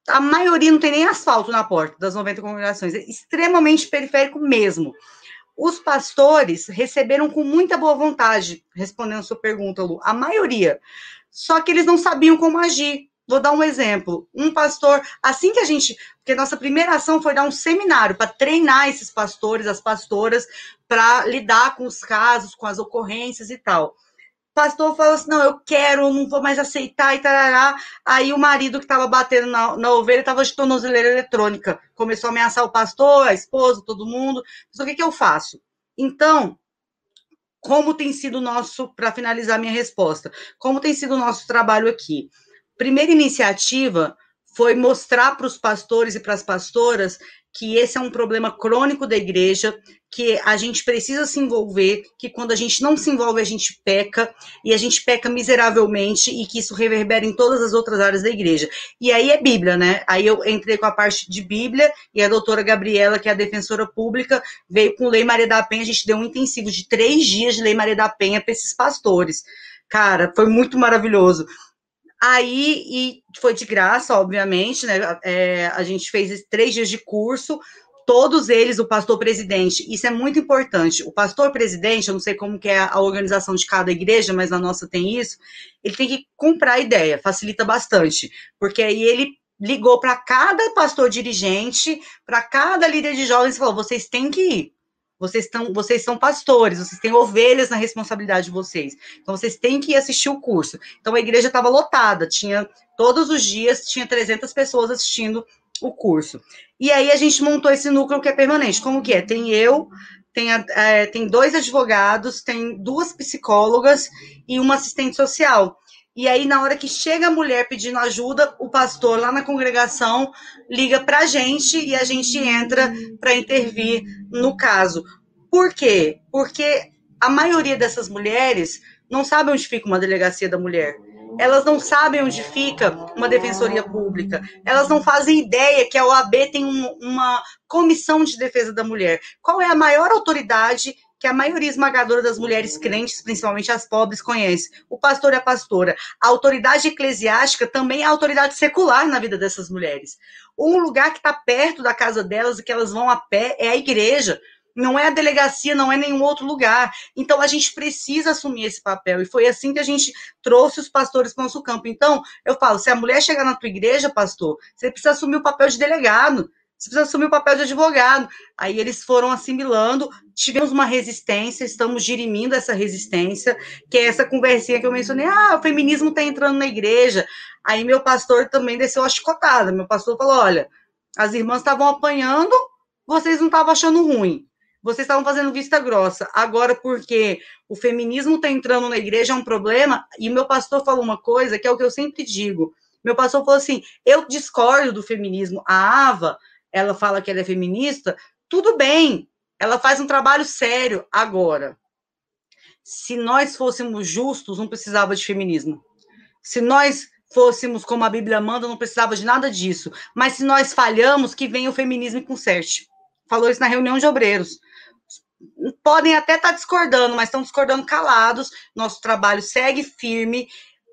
a maioria não tem nem asfalto na porta das 90 congregações, é extremamente periférico mesmo. Os pastores receberam com muita boa vontade, respondendo a sua pergunta, Lu, a maioria. Só que eles não sabiam como agir. Vou dar um exemplo. Um pastor, assim que a gente. Porque nossa primeira ação foi dar um seminário para treinar esses pastores, as pastoras, para lidar com os casos, com as ocorrências e tal. Pastor falou assim: não, eu quero, não vou mais aceitar e tarará. Aí o marido que estava batendo na, na ovelha estava de tornozeleira eletrônica. Começou a ameaçar o pastor, a esposa, todo mundo. Mas o que, que eu faço? Então, como tem sido o nosso, para finalizar minha resposta, como tem sido o nosso trabalho aqui? Primeira iniciativa foi mostrar para os pastores e para as pastoras que esse é um problema crônico da igreja, que a gente precisa se envolver, que quando a gente não se envolve, a gente peca, e a gente peca miseravelmente, e que isso reverbera em todas as outras áreas da igreja. E aí é Bíblia, né? Aí eu entrei com a parte de Bíblia, e a doutora Gabriela, que é a defensora pública, veio com Lei Maria da Penha, a gente deu um intensivo de três dias de Lei Maria da Penha para esses pastores. Cara, foi muito maravilhoso. Aí, e foi de graça, obviamente, né? É, a gente fez três dias de curso, todos eles, o pastor presidente, isso é muito importante. O pastor presidente, eu não sei como que é a organização de cada igreja, mas na nossa tem isso, ele tem que comprar a ideia, facilita bastante, porque aí ele ligou para cada pastor dirigente, para cada líder de jovens e falou: vocês têm que ir. Vocês, estão, vocês são pastores, vocês têm ovelhas na responsabilidade de vocês. Então, vocês têm que assistir o curso. Então, a igreja estava lotada, tinha todos os dias, tinha 300 pessoas assistindo o curso. E aí, a gente montou esse núcleo que é permanente. Como que é? Tem eu, tem, é, tem dois advogados, tem duas psicólogas e uma assistente social. E aí, na hora que chega a mulher pedindo ajuda, o pastor lá na congregação liga para a gente e a gente entra para intervir no caso. Por quê? Porque a maioria dessas mulheres não sabe onde fica uma delegacia da mulher. Elas não sabem onde fica uma defensoria pública. Elas não fazem ideia que a OAB tem um, uma comissão de defesa da mulher. Qual é a maior autoridade que a maioria esmagadora das mulheres crentes, principalmente as pobres, conhece. O pastor e a pastora. A autoridade eclesiástica também é a autoridade secular na vida dessas mulheres. Um lugar que está perto da casa delas e que elas vão a pé é a igreja. Não é a delegacia, não é nenhum outro lugar. Então a gente precisa assumir esse papel. E foi assim que a gente trouxe os pastores para o nosso campo. Então, eu falo: se a mulher chegar na tua igreja, pastor, você precisa assumir o papel de delegado você precisa assumir o papel de advogado. Aí eles foram assimilando, tivemos uma resistência, estamos dirimindo essa resistência, que é essa conversinha que eu mencionei, ah, o feminismo está entrando na igreja. Aí meu pastor também desceu a chicotada. Meu pastor falou: olha, as irmãs estavam apanhando, vocês não estavam achando ruim. Vocês estavam fazendo vista grossa. Agora, porque o feminismo está entrando na igreja é um problema, e meu pastor falou uma coisa que é o que eu sempre digo. Meu pastor falou assim: eu discordo do feminismo. A Ava, ela fala que ela é feminista, tudo bem, ela faz um trabalho sério. Agora, se nós fôssemos justos, não precisava de feminismo. Se nós fôssemos como a Bíblia manda, não precisava de nada disso. Mas se nós falhamos, que venha o feminismo e conserte. Falou isso na reunião de obreiros. Podem até estar tá discordando, mas estão discordando calados. Nosso trabalho segue firme.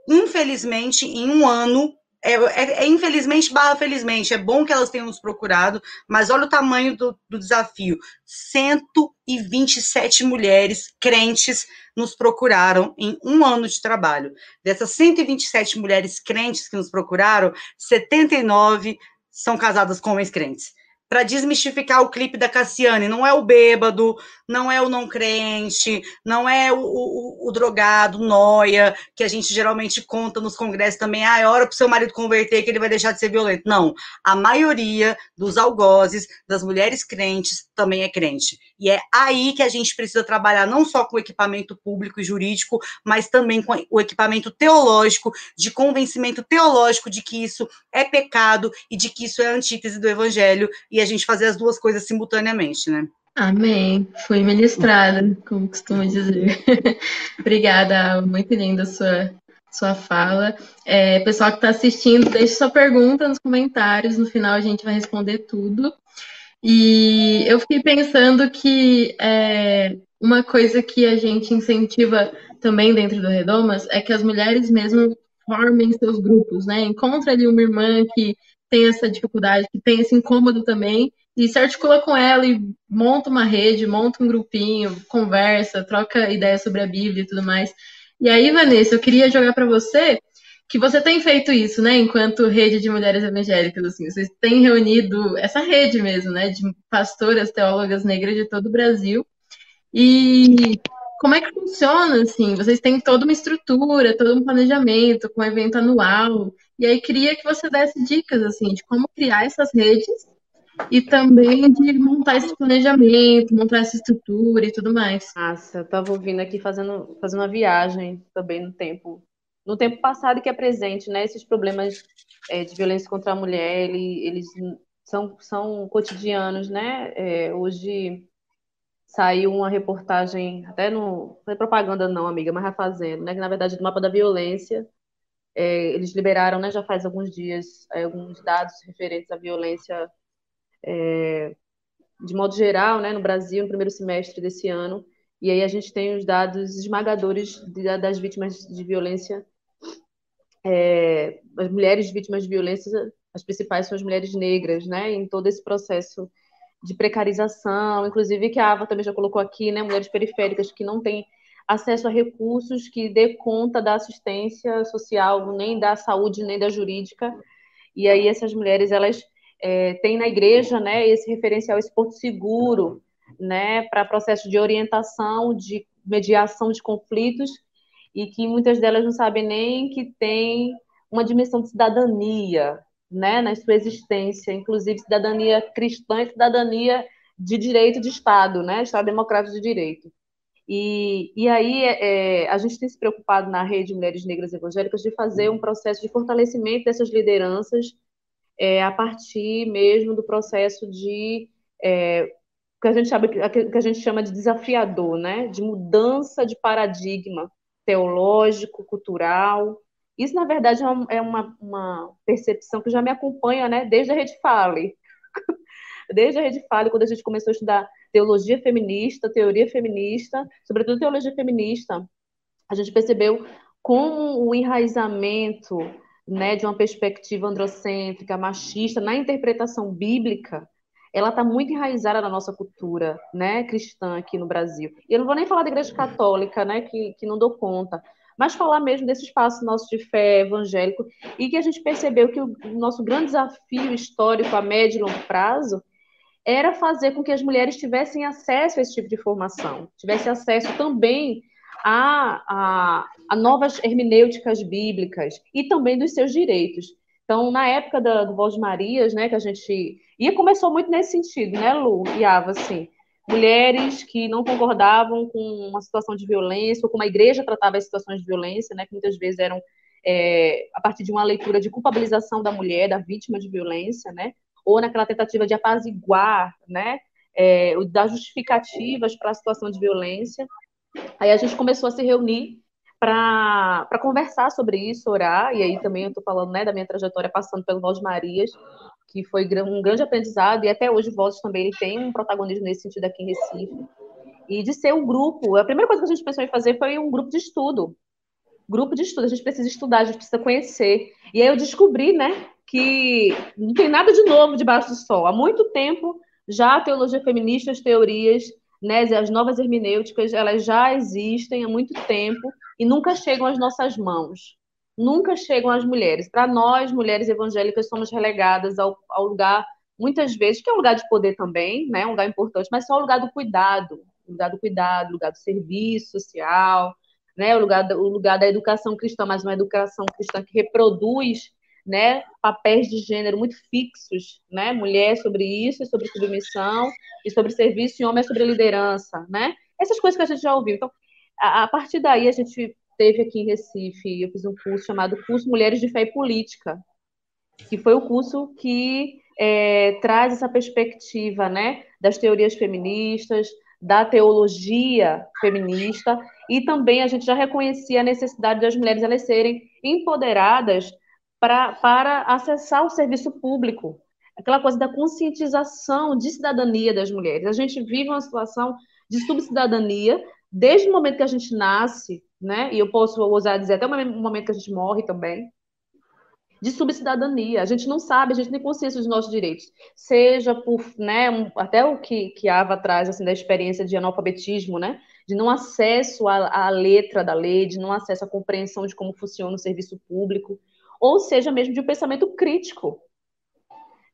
Infelizmente, em um ano, é, é, é, infelizmente barra felizmente, é bom que elas tenham nos procurado, mas olha o tamanho do, do desafio. 127 mulheres crentes nos procuraram em um ano de trabalho. Dessas 127 mulheres crentes que nos procuraram, 79 são casadas com homens crentes para desmistificar o clipe da Cassiane. Não é o bêbado, não é o não crente, não é o, o, o drogado, noia, que a gente geralmente conta nos congressos também. Ah, é hora para o seu marido converter que ele vai deixar de ser violento. Não. A maioria dos algozes, das mulheres crentes, também é crente. E é aí que a gente precisa trabalhar não só com o equipamento público e jurídico, mas também com o equipamento teológico, de convencimento teológico de que isso é pecado e de que isso é antítese do evangelho. E a gente fazer as duas coisas simultaneamente, né? Amém. Fui ministrada, como costumo dizer. Obrigada, muito linda a sua, sua fala. É, pessoal que está assistindo, deixe sua pergunta nos comentários, no final a gente vai responder tudo. E eu fiquei pensando que é, uma coisa que a gente incentiva também dentro do Redomas é que as mulheres mesmo formem seus grupos, né? Encontre ali uma irmã que tem essa dificuldade, que tem esse incômodo também, e se articula com ela e monta uma rede, monta um grupinho, conversa, troca ideias sobre a Bíblia e tudo mais. E aí, Vanessa, eu queria jogar para você que você tem feito isso, né, enquanto rede de mulheres evangélicas, assim, vocês têm reunido essa rede mesmo, né, de pastoras, teólogas negras de todo o Brasil. E como é que funciona, assim? Vocês têm toda uma estrutura, todo um planejamento, com um evento anual, e aí queria que você desse dicas assim de como criar essas redes e também de montar esse planejamento, montar essa estrutura e tudo mais. Nossa, eu estava ouvindo aqui fazendo, fazendo uma viagem também no tempo, no tempo passado que é presente, né? Esses problemas é, de violência contra a mulher, ele, eles são, são cotidianos, né? É, hoje saiu uma reportagem, até no. Não foi propaganda, não, amiga, mas fazendo, né? Que na verdade do mapa da violência é, eles liberaram, né, já faz alguns dias, é, alguns dados referentes à violência é, de modo geral, né, no Brasil, no primeiro semestre desse ano. E aí a gente tem os dados esmagadores de, das vítimas de violência, é, as mulheres vítimas de violência, as principais são as mulheres negras, né, em todo esse processo de precarização, inclusive que a Ava também já colocou aqui, né, mulheres periféricas que não têm acesso a recursos que dê conta da assistência social, nem da saúde, nem da jurídica. E aí essas mulheres, elas é, têm na igreja, né, esse referencial, esse porto seguro, né, para processo de orientação, de mediação de conflitos, e que muitas delas não sabem nem que tem uma dimensão de cidadania, né, na sua existência, inclusive cidadania cristã e cidadania de direito de Estado, né, Estado democrático de direito. E, e aí é, a gente tem se preocupado na rede Mulheres Negras Evangélicas de fazer um processo de fortalecimento dessas lideranças é, a partir mesmo do processo de é, que a gente chama, que a gente chama de desafiador, né? De mudança de paradigma teológico, cultural. Isso, na verdade, é uma, uma percepção que já me acompanha, né? Desde a Rede Fale. Desde a Rede Fale, quando a gente começou a estudar teologia feminista, teoria feminista, sobretudo teologia feminista, a gente percebeu como o enraizamento né, de uma perspectiva androcêntrica, machista, na interpretação bíblica, ela está muito enraizada na nossa cultura né, cristã aqui no Brasil. E eu não vou nem falar da igreja católica, né, que, que não dou conta, mas falar mesmo desse espaço nosso de fé evangélico e que a gente percebeu que o nosso grande desafio histórico a médio e longo prazo era fazer com que as mulheres tivessem acesso a esse tipo de formação, tivessem acesso também a, a, a novas hermenêuticas bíblicas e também dos seus direitos. Então, na época da, do Voz de Marias, né, que a gente... E começou muito nesse sentido, né, Lu e Ava, assim, mulheres que não concordavam com uma situação de violência, ou como a igreja tratava as situações de violência, né, que muitas vezes eram é, a partir de uma leitura de culpabilização da mulher, da vítima de violência, né, ou naquela tentativa de apaziguar, né, é, das justificativas para a situação de violência. Aí a gente começou a se reunir para conversar sobre isso, orar, e aí também eu estou falando né, da minha trajetória passando pelo Voz Marias, que foi um grande aprendizado, e até hoje o Voz também ele tem um protagonismo nesse sentido aqui em Recife. E de ser um grupo, a primeira coisa que a gente pensou em fazer foi um grupo de estudo. Grupo de estudo, a gente precisa estudar, a gente precisa conhecer. E aí eu descobri, né, que não tem nada de novo debaixo do sol. Há muito tempo já a teologia feminista, as teorias, né, as novas hermenêuticas, elas já existem há muito tempo e nunca chegam às nossas mãos. Nunca chegam às mulheres. Para nós, mulheres evangélicas, somos relegadas ao, ao, lugar, muitas vezes, que é um lugar de poder também, né, um lugar importante, mas só o lugar do cuidado, o lugar do cuidado, o lugar do serviço social, né, o lugar, o lugar da educação cristã, mas uma educação cristã que reproduz né, papéis de gênero muito fixos, né, mulher sobre isso, sobre submissão, e sobre serviço, e homem é sobre liderança, né, essas coisas que a gente já ouviu. Então, a, a partir daí, a gente teve aqui em Recife, eu fiz um curso chamado Curso Mulheres de Fé e Política, que foi o curso que é, traz essa perspectiva, né, das teorias feministas, da teologia feminista, e também a gente já reconhecia a necessidade das mulheres elas serem empoderadas pra, para acessar o serviço público. Aquela coisa da conscientização de cidadania das mulheres. A gente vive uma situação de subcidadania desde o momento que a gente nasce, né? E eu posso ousar dizer até o momento que a gente morre também, de subcidadania. A gente não sabe, a gente tem consciência dos nossos direitos, seja por, né, um, até o que, que a Ava traz, assim, da experiência de analfabetismo, né, de não acesso à, à letra da lei, de não acesso à compreensão de como funciona o serviço público, ou seja mesmo de um pensamento crítico.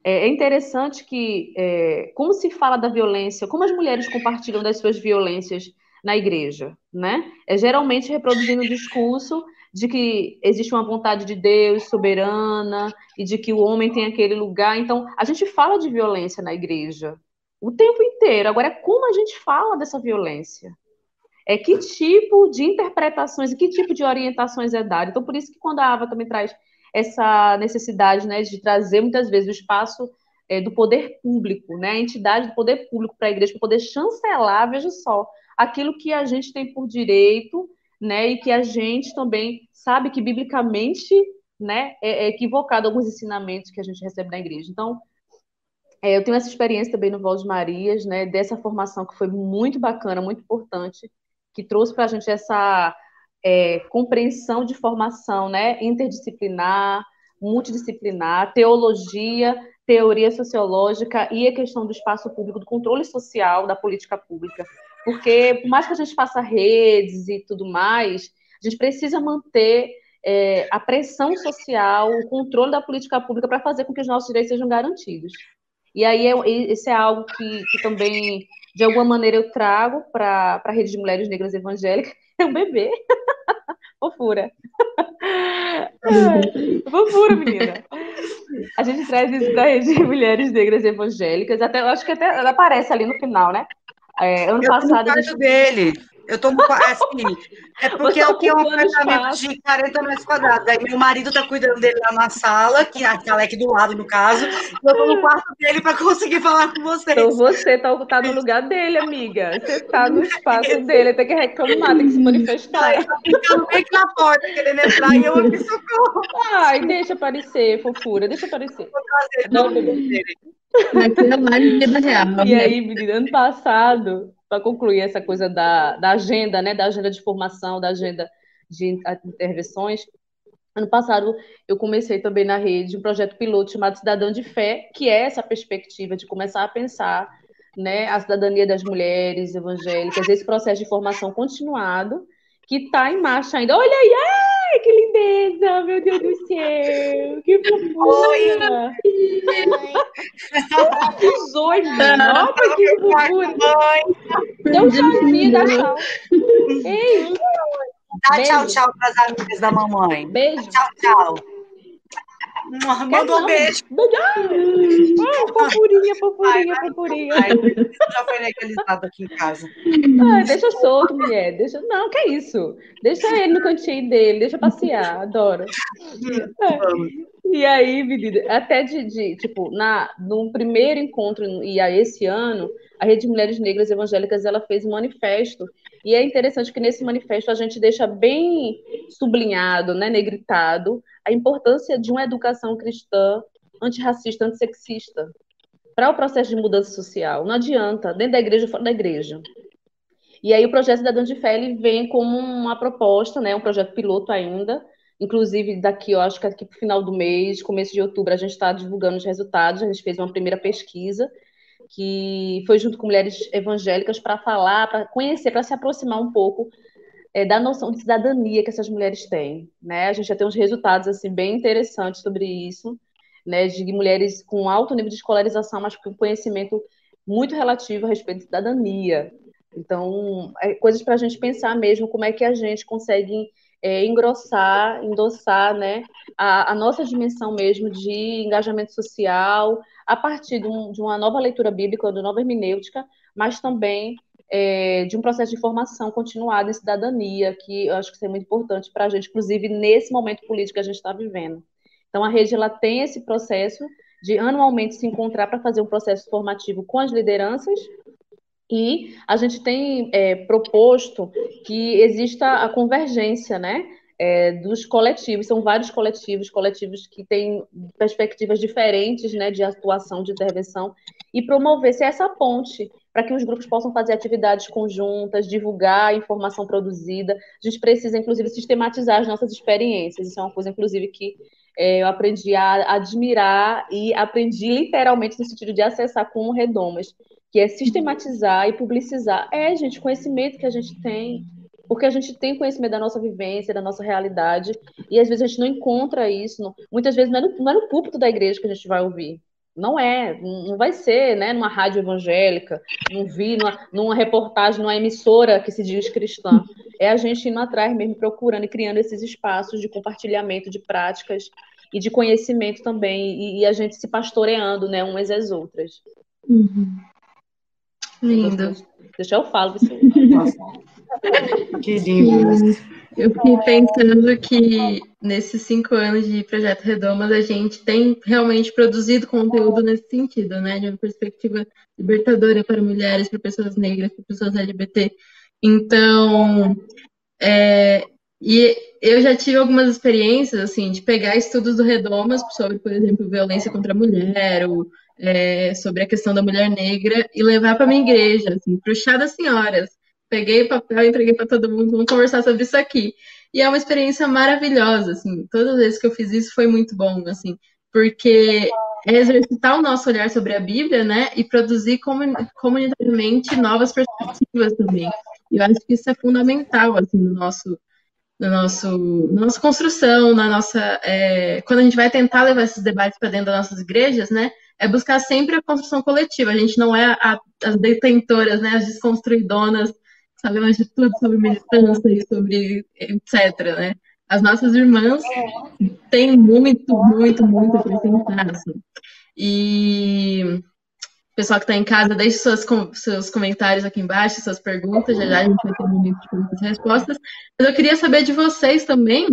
É, é interessante que, é, como se fala da violência, como as mulheres compartilham das suas violências na igreja, né? É geralmente reproduzindo o discurso de que existe uma vontade de Deus soberana e de que o homem tem aquele lugar. Então, a gente fala de violência na igreja o tempo inteiro. Agora, como a gente fala dessa violência? É que tipo de interpretações e que tipo de orientações é dado. Então, por isso que quando a Ava também traz essa necessidade né, de trazer muitas vezes o espaço é, do poder público, né, a entidade do poder público para a igreja, para poder chancelar, veja só, aquilo que a gente tem por direito, né, e que a gente também sabe que biblicamente, né, é, é equivocado alguns ensinamentos que a gente recebe na igreja. Então, é, eu tenho essa experiência também no Voz de Marias, né, dessa formação que foi muito bacana, muito importante, que trouxe para a gente essa é, compreensão de formação né, interdisciplinar, multidisciplinar, teologia, teoria sociológica e a questão do espaço público, do controle social da política pública. Porque, por mais que a gente faça redes e tudo mais, a gente precisa manter é, a pressão social, o controle da política pública para fazer com que os nossos direitos sejam garantidos. E aí, é, esse é algo que, que também, de alguma maneira, eu trago para a rede de mulheres negras evangélicas, é um bebê. Fofura. Fofura, menina. A gente traz isso para rede de mulheres negras evangélicas. Até, acho que até ela aparece ali no final, né? É, ano eu passado. a gente... dele. Eu tô no assim, é porque eu tenho um apartamento de 40 metros quadrados. Aí meu marido tá cuidando dele lá na sala, que a sala é aqui do lado, no caso. Eu tô no quarto dele para conseguir falar com vocês. Então você tá, tá no lugar dele, amiga. Você tá no espaço dele, tem que reclamar, tem que se manifestar. Ai, tá ficando bem na porta, querendo entrar e eu aqui socorro. Ai, deixa aparecer, fofura, deixa aparecer. Vou trazer Não, dele. Aqui é mais vida real. E aí, menina, ano passado, para concluir essa coisa da, da agenda, né, da agenda de formação, da agenda de intervenções, ano passado eu comecei também na rede um projeto piloto chamado Cidadão de Fé, que é essa perspectiva de começar a pensar né, a cidadania das mulheres evangélicas, esse processo de formação continuado, que está em marcha ainda. Olha aí, ai, que lindeza, meu Deus do céu, que fofura. Que zoida, nossa, que fofura. Deu um tchauzinho, dá tchau. Ei, Dá tchau, tchau para as amigas da mamãe. Beijo. Tchau, tchau. Mandou um beijo. Ah, fofurinha, fofurinha, fofurinha. Já foi legalizado aqui em casa. Ah, deixa solto, mulher. Deixa... Não, que é isso. Deixa ele no cantinho dele, deixa passear, adoro. É. E aí, menina, até de, de, tipo, na, no primeiro encontro, e a esse ano, a Rede de Mulheres Negras Evangélicas, ela fez um manifesto, e é interessante que nesse manifesto a gente deixa bem sublinhado, né, negritado, a importância de uma educação cristã antirracista, antissexista, para o processo de mudança social. Não adianta, dentro da igreja ou fora da igreja. E aí o projeto Cidadão de vem como uma proposta, né, um projeto piloto ainda, inclusive daqui, eu acho que aqui para o final do mês, começo de outubro, a gente está divulgando os resultados, a gente fez uma primeira pesquisa, que foi junto com mulheres evangélicas para falar, para conhecer, para se aproximar um pouco é, da noção de cidadania que essas mulheres têm, né? A gente já tem uns resultados assim bem interessantes sobre isso, né? De mulheres com alto nível de escolarização, mas com conhecimento muito relativo a respeito de cidadania. Então, é coisas para a gente pensar mesmo como é que a gente consegue é, engrossar, endossar, né, a, a, nossa dimensão mesmo de engajamento social a partir de, um, de uma nova leitura bíblica, de nova hermenêutica, mas também é, de um processo de formação continuada em cidadania, que eu acho que isso é muito importante para a gente, inclusive nesse momento político que a gente está vivendo. Então, a rede ela tem esse processo de anualmente se encontrar para fazer um processo formativo com as lideranças, e a gente tem é, proposto que exista a convergência, né? É, dos coletivos, são vários coletivos, coletivos que têm perspectivas diferentes né, de atuação, de intervenção, e promover se essa ponte para que os grupos possam fazer atividades conjuntas, divulgar a informação produzida. A gente precisa, inclusive, sistematizar as nossas experiências. Isso é uma coisa, inclusive, que é, eu aprendi a admirar e aprendi literalmente no sentido de acessar com redomas, que é sistematizar e publicizar. É, gente, conhecimento que a gente tem, porque a gente tem conhecimento da nossa vivência, da nossa realidade, e às vezes a gente não encontra isso. muitas vezes não é, no, não é no púlpito da igreja que a gente vai ouvir. Não é, não vai ser, né, numa rádio evangélica, não vi, numa, numa reportagem, numa emissora que se diz cristã. É a gente indo atrás mesmo, procurando e criando esses espaços de compartilhamento de práticas e de conhecimento também, e, e a gente se pastoreando, né, umas às outras. Uhum. Lindo. Deixa eu falar. que lindo. Eu fiquei pensando que nesses cinco anos de Projeto Redomas a gente tem realmente produzido conteúdo nesse sentido, né? De uma perspectiva libertadora para mulheres, para pessoas negras, para pessoas LGBT. Então, é, e eu já tive algumas experiências, assim, de pegar estudos do Redomas sobre, por exemplo, violência contra a mulher, ou é, sobre a questão da mulher negra, e levar para minha igreja, assim, para o chá das senhoras peguei papel entreguei para todo mundo, vamos conversar sobre isso aqui. E é uma experiência maravilhosa, assim, todas as vezes que eu fiz isso foi muito bom, assim, porque é exercitar o nosso olhar sobre a Bíblia, né, e produzir comunitariamente novas perspectivas também. E eu acho que isso é fundamental, assim, no nosso, no nosso, na nossa construção, na nossa, é, quando a gente vai tentar levar esses debates para dentro das nossas igrejas, né, é buscar sempre a construção coletiva. A gente não é a, as detentoras, né, as desconstruidonas sabemos de tudo sobre militância e sobre etc, né? As nossas irmãs têm muito, muito, muito a acrescentar, assim. E, pessoal que está em casa, deixe suas, seus comentários aqui embaixo, suas perguntas. Já já a gente vai ter um momento de perguntas e respostas. Mas eu queria saber de vocês também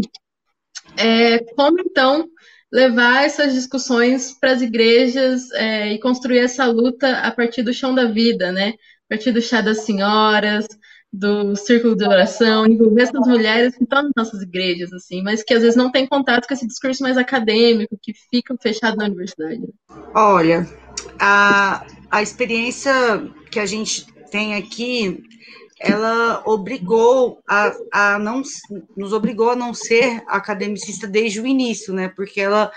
é, como então levar essas discussões para as igrejas é, e construir essa luta a partir do chão da vida, né? A partir do chá das senhoras, do círculo de oração, envolver essas mulheres que estão nas nossas igrejas, assim, mas que às vezes não têm contato com esse discurso mais acadêmico, que fica fechado na universidade. Olha, a, a experiência que a gente tem aqui ela obrigou a, a não nos obrigou a não ser academicista desde o início, né? Porque ela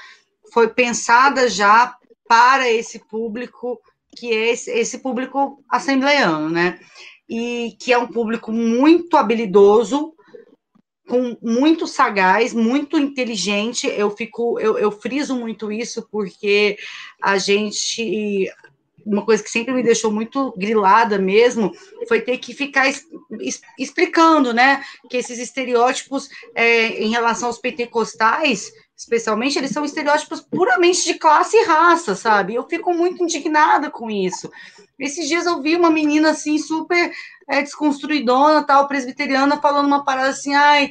foi pensada já para esse público que é esse, esse público assembleiano, né? E que é um público muito habilidoso, com muito sagaz, muito inteligente. Eu fico, eu, eu friso muito isso porque a gente uma coisa que sempre me deixou muito grilada mesmo foi ter que ficar es, es, explicando, né, que esses estereótipos é, em relação aos pentecostais, especialmente, eles são estereótipos puramente de classe e raça, sabe? Eu fico muito indignada com isso. Esses dias eu vi uma menina assim, super é, desconstruidona, tal, presbiteriana, falando uma parada assim, ai,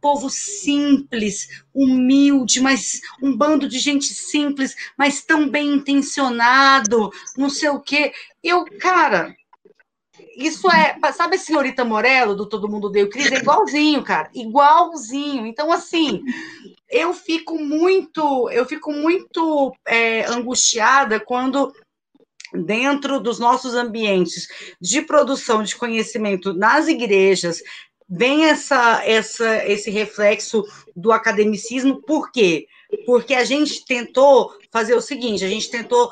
povo simples, humilde, mas um bando de gente simples, mas tão bem intencionado, não sei o quê. Eu, cara, isso é, sabe a senhorita Morello do Todo Mundo Deu Crise? É igualzinho, cara, igualzinho. Então, assim, eu fico muito, eu fico muito é, angustiada quando dentro dos nossos ambientes de produção de conhecimento nas igrejas, vem essa, essa, esse reflexo do academicismo, por quê? Porque a gente tentou fazer o seguinte: a gente tentou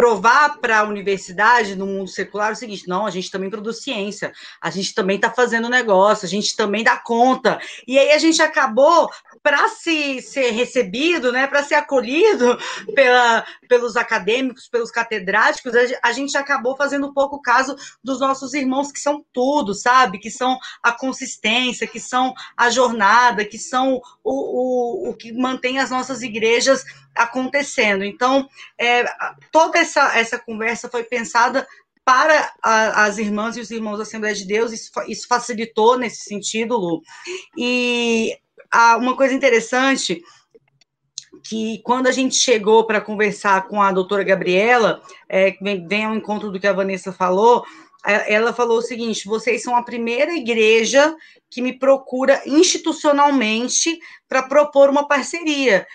provar para a universidade, no mundo secular, o seguinte: não, a gente também produz ciência, a gente também está fazendo negócio, a gente também dá conta. E aí a gente acabou para se ser recebido, né, para ser acolhido pela, pelos acadêmicos, pelos catedráticos, a gente acabou fazendo pouco caso dos nossos irmãos que são tudo, sabe? Que são a consistência, que são a jornada, que são o, o, o que mantém as nossas igrejas acontecendo. Então, é, toda essa, essa conversa foi pensada para a, as irmãs e os irmãos da Assembleia de Deus, isso, isso facilitou nesse sentido, Lu. E ah, uma coisa interessante que quando a gente chegou para conversar com a doutora Gabriela, é, vem, vem ao encontro do que a Vanessa falou, ela falou o seguinte: vocês são a primeira igreja que me procura institucionalmente para propor uma parceria.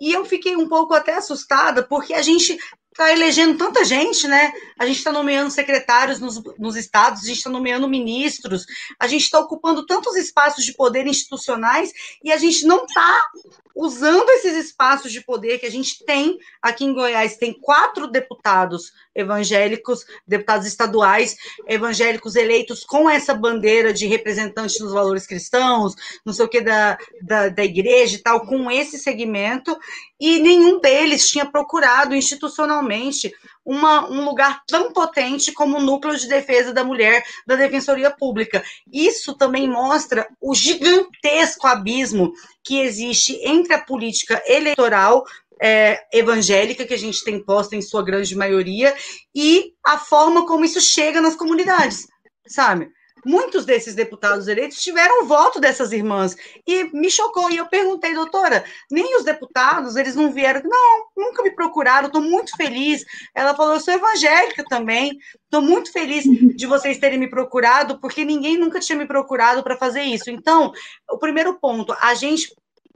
E eu fiquei um pouco até assustada, porque a gente está elegendo tanta gente, né? A gente está nomeando secretários nos, nos estados, a gente está nomeando ministros, a gente está ocupando tantos espaços de poder institucionais e a gente não está usando esses espaços de poder que a gente tem aqui em Goiás. Tem quatro deputados evangélicos, deputados estaduais evangélicos eleitos com essa bandeira de representante dos valores cristãos, não sei o que da, da, da igreja e tal, com esse segmento, e nenhum deles tinha procurado institucionalmente uma, um lugar tão potente como o Núcleo de Defesa da Mulher da Defensoria Pública. Isso também mostra o gigantesco abismo que existe entre a política eleitoral é, evangélica que a gente tem posta em sua grande maioria e a forma como isso chega nas comunidades, sabe? muitos desses deputados eleitos tiveram voto dessas irmãs. E me chocou. E eu perguntei, doutora, nem os deputados, eles não vieram? Não, nunca me procuraram, estou muito feliz. Ela falou, eu sou evangélica também, estou muito feliz de vocês terem me procurado, porque ninguém nunca tinha me procurado para fazer isso. Então, o primeiro ponto, a gente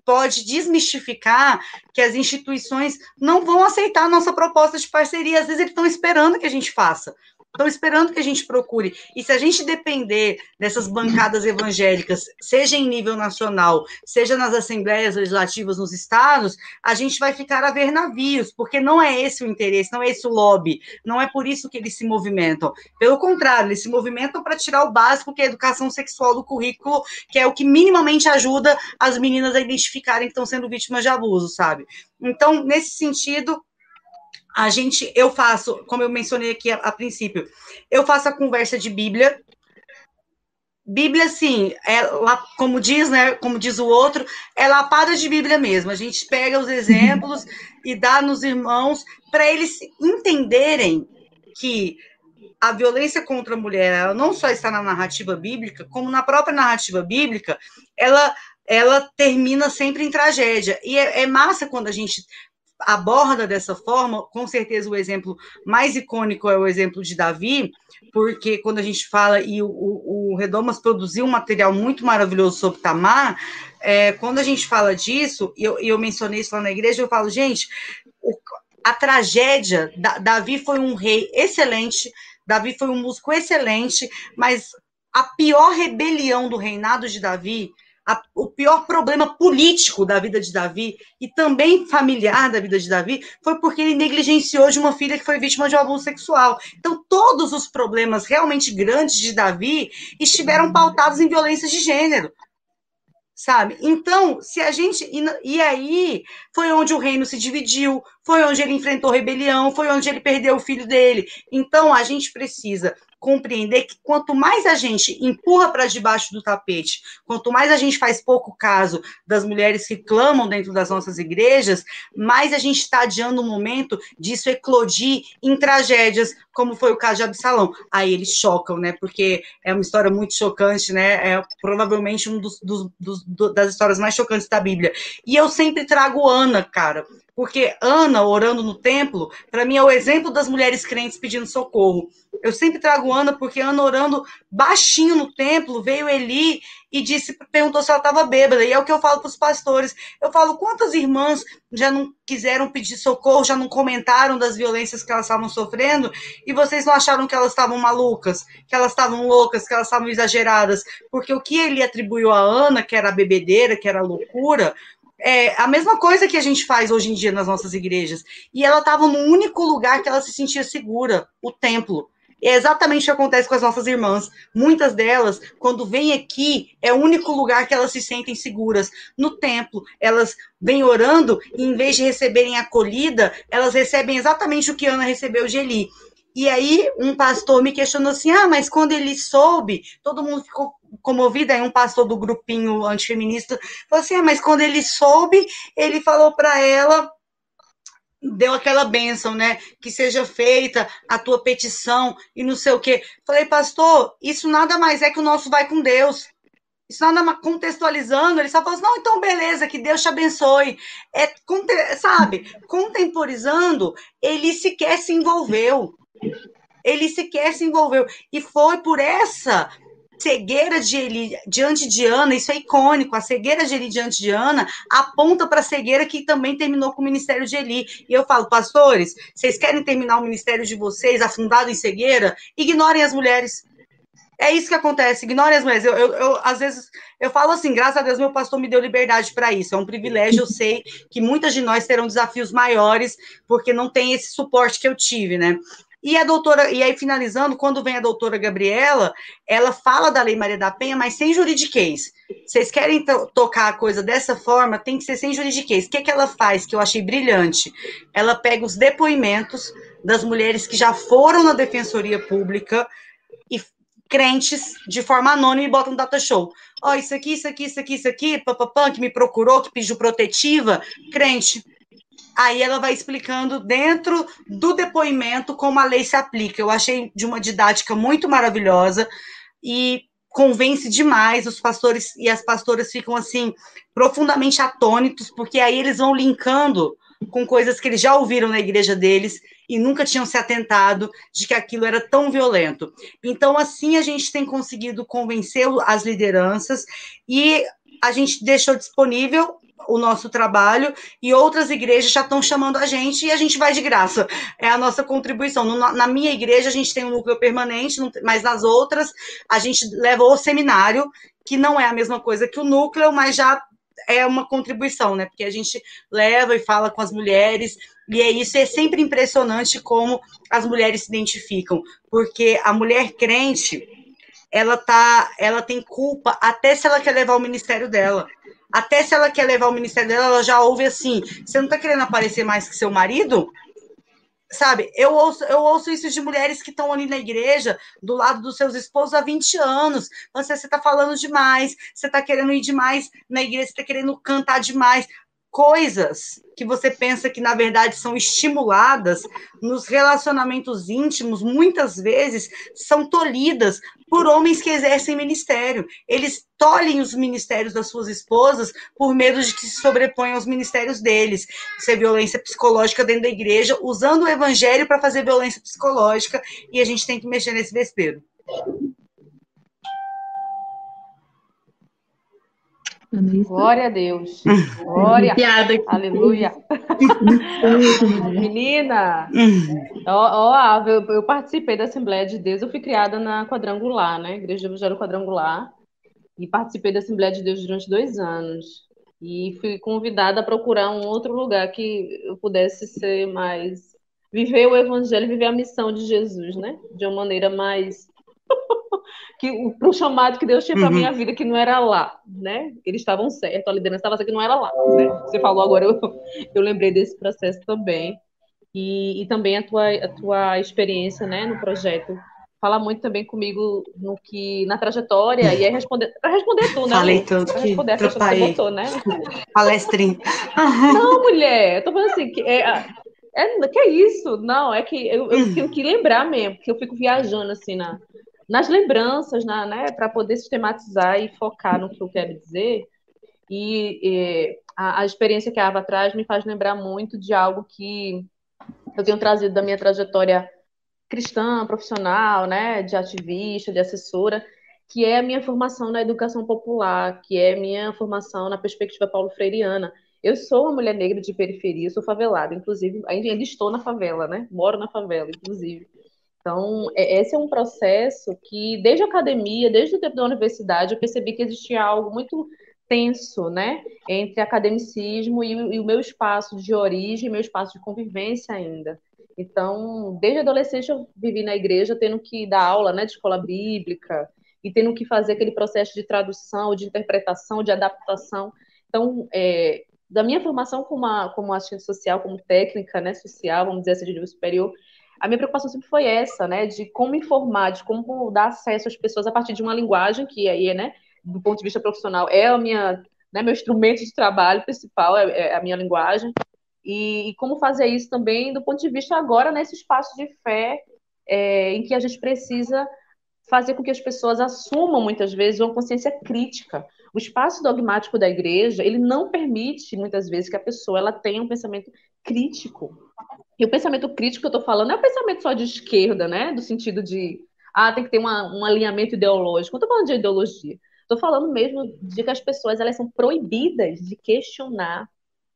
pode desmistificar que as instituições não vão aceitar a nossa proposta de parceria. Às vezes eles estão esperando que a gente faça estão esperando que a gente procure. E se a gente depender dessas bancadas evangélicas, seja em nível nacional, seja nas assembleias legislativas nos estados, a gente vai ficar a ver navios, porque não é esse o interesse, não é esse o lobby, não é por isso que eles se movimentam. Pelo contrário, eles se movimentam para tirar o básico, que é a educação sexual do currículo, que é o que minimamente ajuda as meninas a identificarem que estão sendo vítimas de abuso, sabe? Então, nesse sentido, a gente, eu faço, como eu mencionei aqui a, a princípio, eu faço a conversa de Bíblia. Bíblia, sim, é, como diz, né, como diz o outro, é lapada de Bíblia mesmo. A gente pega os exemplos e dá nos irmãos para eles entenderem que a violência contra a mulher, ela não só está na narrativa bíblica, como na própria narrativa bíblica, ela ela termina sempre em tragédia. E é, é massa quando a gente aborda dessa forma, com certeza o exemplo mais icônico é o exemplo de Davi, porque quando a gente fala, e o, o, Redomas produziu um material muito maravilhoso sobre Tamar, é, quando a gente fala disso, e eu, eu mencionei isso lá na igreja, eu falo, gente, o, a tragédia, da, Davi foi um rei excelente, Davi foi um músico excelente, mas a pior rebelião do reinado de Davi a, o pior problema político da vida de Davi e também familiar da vida de Davi foi porque ele negligenciou de uma filha que foi vítima de um abuso sexual. Então, todos os problemas realmente grandes de Davi estiveram pautados em violência de gênero. Sabe? Então, se a gente. E, e aí foi onde o reino se dividiu, foi onde ele enfrentou rebelião, foi onde ele perdeu o filho dele. Então, a gente precisa compreender que quanto mais a gente empurra para debaixo do tapete, quanto mais a gente faz pouco caso das mulheres que clamam dentro das nossas igrejas, mais a gente está adiando o momento disso eclodir em tragédias, como foi o caso de Absalão. Aí eles chocam, né? Porque é uma história muito chocante, né? É provavelmente um dos das histórias mais chocantes da Bíblia. E eu sempre trago Ana, cara, porque Ana, orando no templo, para mim é o exemplo das mulheres crentes pedindo socorro. Eu sempre trago Ana, porque Ana orando baixinho no templo, veio Eli e disse, perguntou se ela estava bêbada. E é o que eu falo para os pastores. Eu falo, quantas irmãs já não quiseram pedir socorro, já não comentaram das violências que elas estavam sofrendo, e vocês não acharam que elas estavam malucas, que elas estavam loucas, que elas estavam exageradas? Porque o que ele atribuiu a Ana, que era a bebedeira, que era a loucura, é a mesma coisa que a gente faz hoje em dia nas nossas igrejas. E ela estava no único lugar que ela se sentia segura, o templo. É exatamente o que acontece com as nossas irmãs. Muitas delas, quando vêm aqui, é o único lugar que elas se sentem seguras. No templo, elas vêm orando e, em vez de receberem acolhida, elas recebem exatamente o que Ana recebeu de Eli. E aí, um pastor me questionou assim: ah, mas quando ele soube, todo mundo ficou comovido. Aí, um pastor do grupinho antifeminista falou assim: ah, mas quando ele soube, ele falou para ela deu aquela bênção, né? Que seja feita a tua petição e não sei o quê. Falei, pastor, isso nada mais é que o nosso vai com Deus. Isso nada contextualizando, ele só falou assim, não, então beleza, que Deus te abençoe. É, sabe, contemporizando, ele sequer se envolveu ele sequer se envolveu. E foi por essa cegueira de Eli diante de Ana, isso é icônico, a cegueira de Eli diante de Ana aponta para a cegueira que também terminou com o ministério de Eli. E eu falo, pastores, vocês querem terminar o ministério de vocês afundado em cegueira? Ignorem as mulheres. É isso que acontece, ignorem as mulheres. Eu, eu, eu, às vezes, eu falo assim, graças a Deus, meu pastor me deu liberdade para isso. É um privilégio, eu sei que muitas de nós terão desafios maiores, porque não tem esse suporte que eu tive, né? E a doutora, e aí finalizando, quando vem a doutora Gabriela, ela fala da Lei Maria da Penha, mas sem juridiquês. Vocês querem tocar a coisa dessa forma, tem que ser sem juridiquês. O que, que ela faz, que eu achei brilhante? Ela pega os depoimentos das mulheres que já foram na Defensoria Pública e crentes de forma anônima e botam um data show. Ó, oh, isso aqui, isso aqui, isso aqui, isso aqui, papapã, que me procurou, que pediu protetiva, crente aí ela vai explicando dentro do depoimento como a lei se aplica. Eu achei de uma didática muito maravilhosa e convence demais os pastores e as pastoras ficam assim profundamente atônitos, porque aí eles vão linkando com coisas que eles já ouviram na igreja deles e nunca tinham se atentado de que aquilo era tão violento. Então, assim, a gente tem conseguido convencer as lideranças e a gente deixou disponível o nosso trabalho e outras igrejas já estão chamando a gente e a gente vai de graça. É a nossa contribuição. No, na minha igreja a gente tem um núcleo permanente, mas nas outras a gente leva o seminário, que não é a mesma coisa que o núcleo, mas já é uma contribuição, né? Porque a gente leva e fala com as mulheres, e é isso, é sempre impressionante como as mulheres se identificam, porque a mulher crente, ela tá, ela tem culpa até se ela quer levar o ministério dela. Até se ela quer levar o ministério dela, ela já ouve assim: você não tá querendo aparecer mais que seu marido? Sabe, eu ouço, eu ouço isso de mulheres que estão ali na igreja, do lado dos seus esposos há 20 anos. Você, você tá falando demais, você tá querendo ir demais na igreja, você tá querendo cantar demais. Coisas que você pensa que na verdade são estimuladas nos relacionamentos íntimos, muitas vezes são tolhidas por homens que exercem ministério. Eles tolhem os ministérios das suas esposas por medo de que se sobreponham aos ministérios deles. Isso é violência psicológica dentro da igreja, usando o evangelho para fazer violência psicológica, e a gente tem que mexer nesse vespeiro. Glória a Deus. Glória. Piada. Aleluia. Menina, ó, ó eu, eu, participei da Assembleia de Deus, eu fui criada na Quadrangular, né? Igreja Evangelho Quadrangular. E participei da Assembleia de Deus durante dois anos. E fui convidada a procurar um outro lugar que eu pudesse ser mais. Viver o Evangelho, viver a missão de Jesus, né? De uma maneira mais que o chamado que Deus tinha para uhum. minha vida, que não era lá, né? Eles estavam certos, a liderança estava certa que não era lá, né? Você falou agora, eu, eu lembrei desse processo também. E, e também a tua, a tua experiência, né, no projeto fala muito também comigo no que na trajetória e aí responder para responder tu, né? Falei tudo responder a questão que você botou, né? Palestrinha. Não, mulher, eu tô falando assim que é, é que é isso? Não, é que eu, eu tenho que lembrar mesmo, porque eu fico viajando assim na nas lembranças, na, né, para poder sistematizar e focar no que eu quero dizer. E, a, a, experiência que a Ava traz me faz lembrar muito de algo que eu tenho trazido da minha trajetória cristã, profissional, né, de ativista, de assessora, que é a minha formação na educação popular, que é a minha formação na perspectiva paulo freireana. Eu sou uma mulher negra de periferia, sou favelada, inclusive, ainda estou na favela, né? Moro na favela, inclusive. Então, é, esse é um processo que, desde a academia, desde o tempo da universidade, eu percebi que existia algo muito tenso, né, entre academicismo e, e o meu espaço de origem, meu espaço de convivência ainda. Então, desde adolescente eu vivi na igreja tendo que dar aula, né, de escola bíblica e tendo que fazer aquele processo de tradução, de interpretação, de adaptação. Então, é, da minha formação como, uma, como assistente social, como técnica, né, social, vamos dizer assim, de nível superior, a minha preocupação sempre foi essa, né, de como informar, de como dar acesso às pessoas a partir de uma linguagem que aí, né, do ponto de vista profissional, é a minha, né, meu instrumento de trabalho principal, é, é a minha linguagem, e, e, como fazer isso também do ponto de vista agora nesse espaço de fé é, em que a gente precisa fazer com que as pessoas assumam muitas vezes uma consciência crítica. O espaço dogmático da igreja, ele não permite muitas vezes que a pessoa ela tenha um pensamento crítico, e o pensamento crítico que eu estou falando é o pensamento só de esquerda, né? Do sentido de, ah, tem que ter uma, um alinhamento ideológico. Não estou falando de ideologia. Estou falando mesmo de que as pessoas elas são proibidas de questionar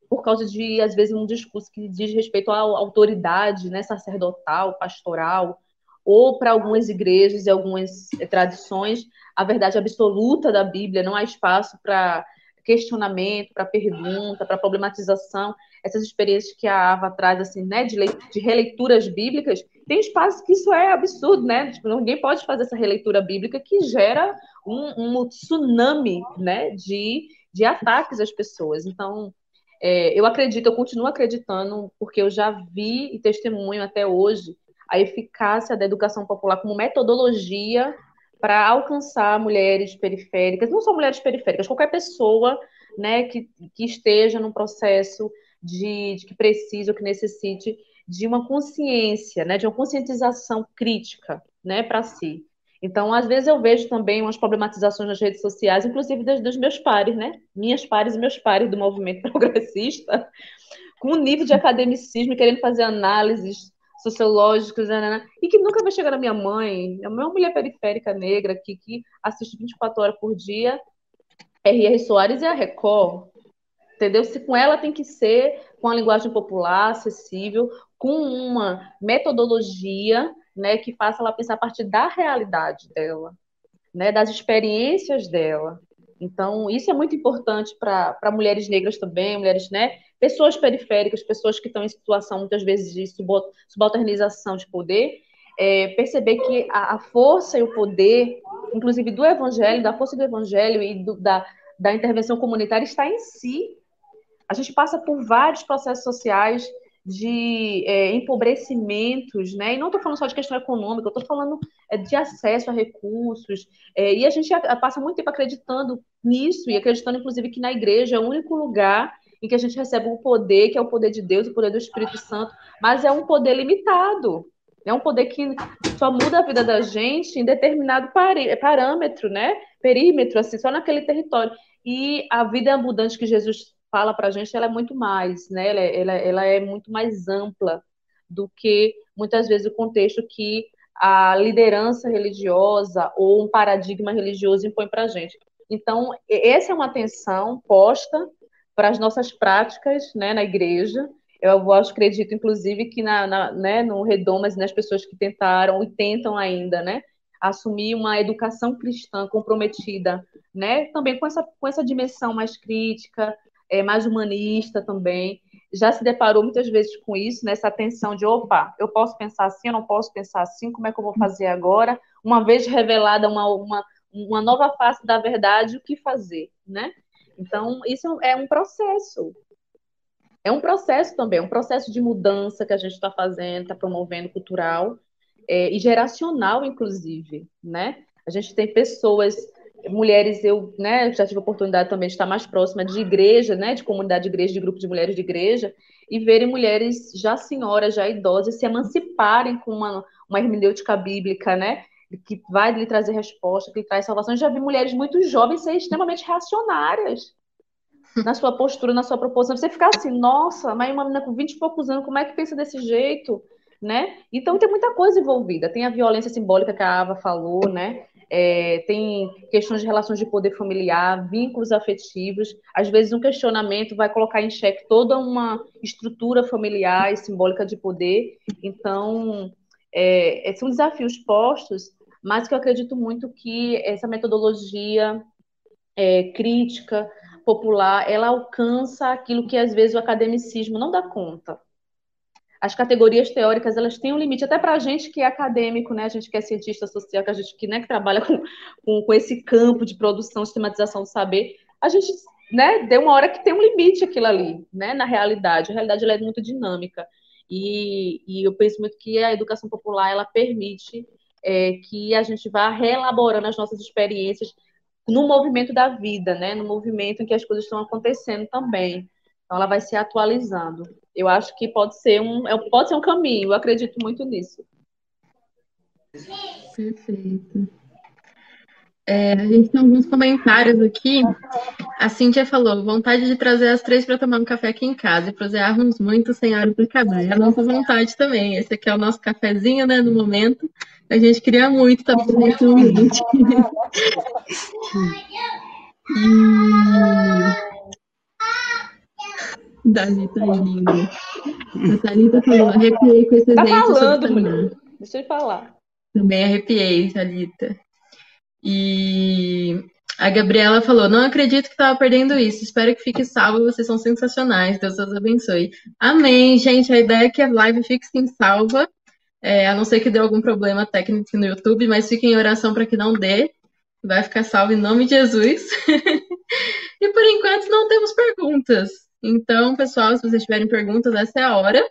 por causa de, às vezes, um discurso que diz respeito à autoridade né, sacerdotal, pastoral, ou para algumas igrejas e algumas tradições, a verdade absoluta da Bíblia, não há espaço para questionamento, para pergunta, para problematização essas experiências que a Ava traz, assim, né, de, de releituras bíblicas, tem espaços que isso é absurdo, né? Tipo, ninguém pode fazer essa releitura bíblica que gera um, um tsunami, né, de, de ataques às pessoas. Então, é, eu acredito, eu continuo acreditando, porque eu já vi e testemunho até hoje a eficácia da educação popular como metodologia para alcançar mulheres periféricas, não só mulheres periféricas, qualquer pessoa né, que, que esteja num processo de, de que precise ou que necessite de uma consciência, né, de uma conscientização crítica, né, para si. Então, às vezes eu vejo também umas problematizações nas redes sociais, inclusive dos, dos meus pares, né, minhas pares e meus pares do movimento progressista, com um nível de academicismo, querendo fazer análises sociológicas, né, né, né, e que nunca vai chegar na minha mãe, é uma mulher periférica negra aqui que assiste 24 horas por dia, R.R. Soares e a Record, entendeu? Se com ela tem que ser com a linguagem popular, acessível, com uma metodologia, né, que faça ela pensar a partir da realidade dela, né, das experiências dela. Então, isso é muito importante para mulheres negras também, mulheres, né, pessoas periféricas, pessoas que estão em situação muitas vezes de subalternização de poder, é, perceber que a, a, força e o poder, inclusive do evangelho, da força do evangelho e do, da, da intervenção comunitária está em si, a gente passa por vários processos sociais de é, empobrecimentos, né? E não estou falando só de questão econômica, estou falando é, de acesso a recursos. É, e a gente passa muito tempo acreditando nisso e acreditando, inclusive, que na igreja é o único lugar em que a gente recebe um poder, que é o poder de Deus, o poder do Espírito Santo, mas é um poder limitado. É um poder que só muda a vida da gente em determinado parâmetro, né? Perímetro, assim, só naquele território. E a vida abundante que Jesus fala para a gente, ela é muito mais, né? Ela, é, ela, ela é muito mais ampla do que muitas vezes o contexto que a liderança religiosa ou um paradigma religioso impõe para a gente. Então, essa é uma atenção posta para as nossas práticas né, na igreja. Eu acho, acredito, inclusive, que na, na, né, no Redomas, nas pessoas que tentaram e tentam ainda, né, assumir uma educação cristã comprometida, né, também com essa, com essa dimensão mais crítica, é, mais humanista também, já se deparou muitas vezes com isso, nessa atenção de, opa, eu posso pensar assim, eu não posso pensar assim, como é que eu vou fazer agora? Uma vez revelada uma, uma, uma nova face da verdade, o que fazer, né? Então, isso é um processo. É um processo também, é um processo de mudança que a gente está fazendo, está promovendo cultural é, e geracional, inclusive, né? A gente tem pessoas mulheres, eu né, já tive a oportunidade também de estar mais próxima de igreja, né, de comunidade de igreja, de grupo de mulheres de igreja, e verem mulheres já senhoras, já idosas, se emanciparem com uma, uma hermenêutica bíblica, né, que vai lhe trazer resposta, que lhe traz salvação. Eu já vi mulheres muito jovens ser extremamente reacionárias na sua postura, na sua proposição. Você ficar assim, nossa, mas uma menina com 20 e poucos anos, como é que pensa desse jeito? Né? Então tem muita coisa envolvida. Tem a violência simbólica que a Ava falou, né? é, tem questões de relações de poder familiar, vínculos afetivos. Às vezes, um questionamento vai colocar em xeque toda uma estrutura familiar e simbólica de poder. Então, é, é, são desafios postos, mas que eu acredito muito que essa metodologia é, crítica, popular, ela alcança aquilo que às vezes o academicismo não dá conta as categorias teóricas elas têm um limite, até para a gente que é acadêmico, né? A gente que é cientista social, que a gente que, né, que trabalha com, com, com esse campo de produção, sistematização do saber, a gente né, deu uma hora que tem um limite aquilo ali, né? Na realidade, a realidade ela é muito dinâmica e, e eu penso muito que a educação popular ela permite é, que a gente vá reelaborando as nossas experiências no movimento da vida, né? No movimento em que as coisas estão acontecendo também. Então ela vai se atualizando. Eu acho que pode ser um, é, pode ser um caminho, eu acredito muito nisso. Perfeito. É, a gente tem alguns comentários aqui. A Cíntia falou: vontade de trazer as três para tomar um café aqui em casa e prosearmos muito sem hora para acabar. É a nossa vontade também. Esse aqui é o nosso cafezinho, né, no momento. A gente queria muito estar presente no ambiente. Dali tá lindo. A Thalita falou, arrepiei com esse tá exemplo. falando, mulher. Deixa eu falar. Também arrepiei, Thalita. E a Gabriela falou: Não acredito que estava perdendo isso. Espero que fique salvo. Vocês são sensacionais. Deus os abençoe. Amém, gente. A ideia é que a live fique sim salva. É, a não ser que dê algum problema técnico no YouTube, mas fiquem em oração para que não dê. Vai ficar salvo em nome de Jesus. e por enquanto não temos perguntas. Então, pessoal, se vocês tiverem perguntas, essa é a hora.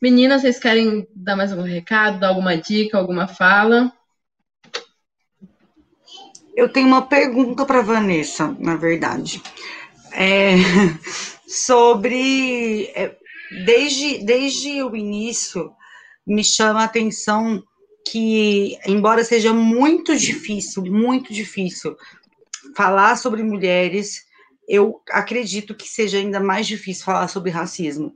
Meninas, vocês querem dar mais algum recado, dar alguma dica, alguma fala? Eu tenho uma pergunta para Vanessa, na verdade. É, sobre. É, desde, desde o início, me chama a atenção que, embora seja muito difícil, muito difícil falar sobre mulheres, eu acredito que seja ainda mais difícil falar sobre racismo.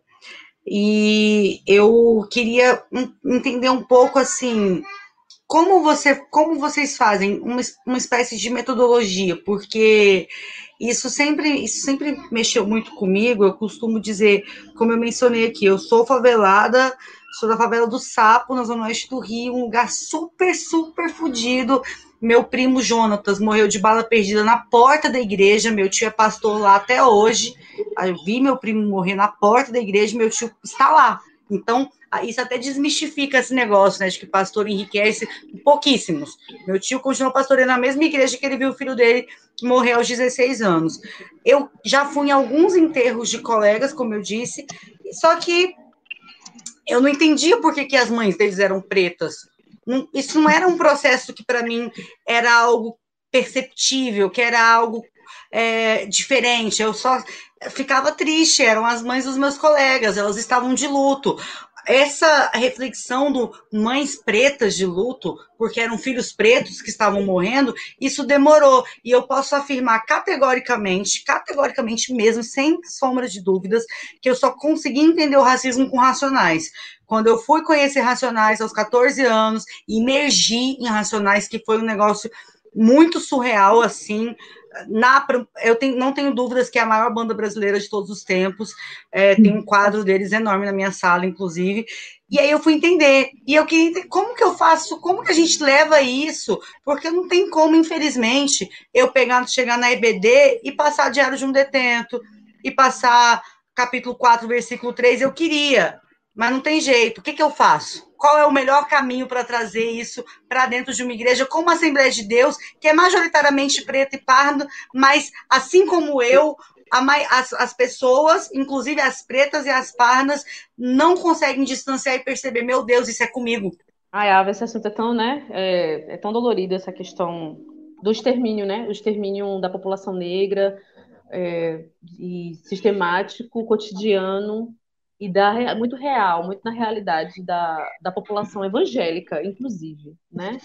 E eu queria entender um pouco assim, como você, como vocês fazem uma, uma espécie de metodologia, porque isso sempre, isso sempre mexeu muito comigo. Eu costumo dizer, como eu mencionei aqui, eu sou favelada, sou da favela do Sapo, na zona oeste do Rio, um lugar super, super fodido meu primo Jonatas morreu de bala perdida na porta da igreja. Meu tio é pastor lá até hoje. Eu vi meu primo morrer na porta da igreja. Meu tio está lá. Então, isso até desmistifica esse negócio, né? De que pastor enriquece pouquíssimos. Meu tio continuou pastoreando na mesma igreja que ele viu o filho dele morrer aos 16 anos. Eu já fui em alguns enterros de colegas, como eu disse, só que eu não entendia por que, que as mães deles eram pretas isso não era um processo que para mim era algo perceptível, que era algo é, diferente. Eu só ficava triste, eram as mães dos meus colegas, elas estavam de luto essa reflexão do mães pretas de luto, porque eram filhos pretos que estavam morrendo, isso demorou. E eu posso afirmar categoricamente, categoricamente mesmo, sem sombra de dúvidas, que eu só consegui entender o racismo com racionais. Quando eu fui conhecer Racionais aos 14 anos, emergi em Racionais, que foi um negócio muito surreal, assim, na, eu tenho, não tenho dúvidas que é a maior banda brasileira de todos os tempos. É, tem um quadro deles enorme na minha sala, inclusive. E aí eu fui entender. E eu queria como que eu faço, como que a gente leva isso? Porque não tem como, infelizmente, eu pegar, chegar na EBD e passar diário de um detento, e passar capítulo 4, versículo 3. Eu queria, mas não tem jeito. O que, que eu faço? Qual é o melhor caminho para trazer isso para dentro de uma igreja como a Assembleia de Deus, que é majoritariamente preto e pardo, mas assim como eu, as, as, pessoas, inclusive as pretas e as pardas, não conseguem distanciar e perceber, meu Deus, isso é comigo. Ai, Ava, esse assunto é tão, né, é, é tão dolorido, essa questão do extermínio, né, o extermínio da população negra, é, e sistemático, cotidiano, e da, muito real, muito na realidade da, da população evangélica, inclusive, né?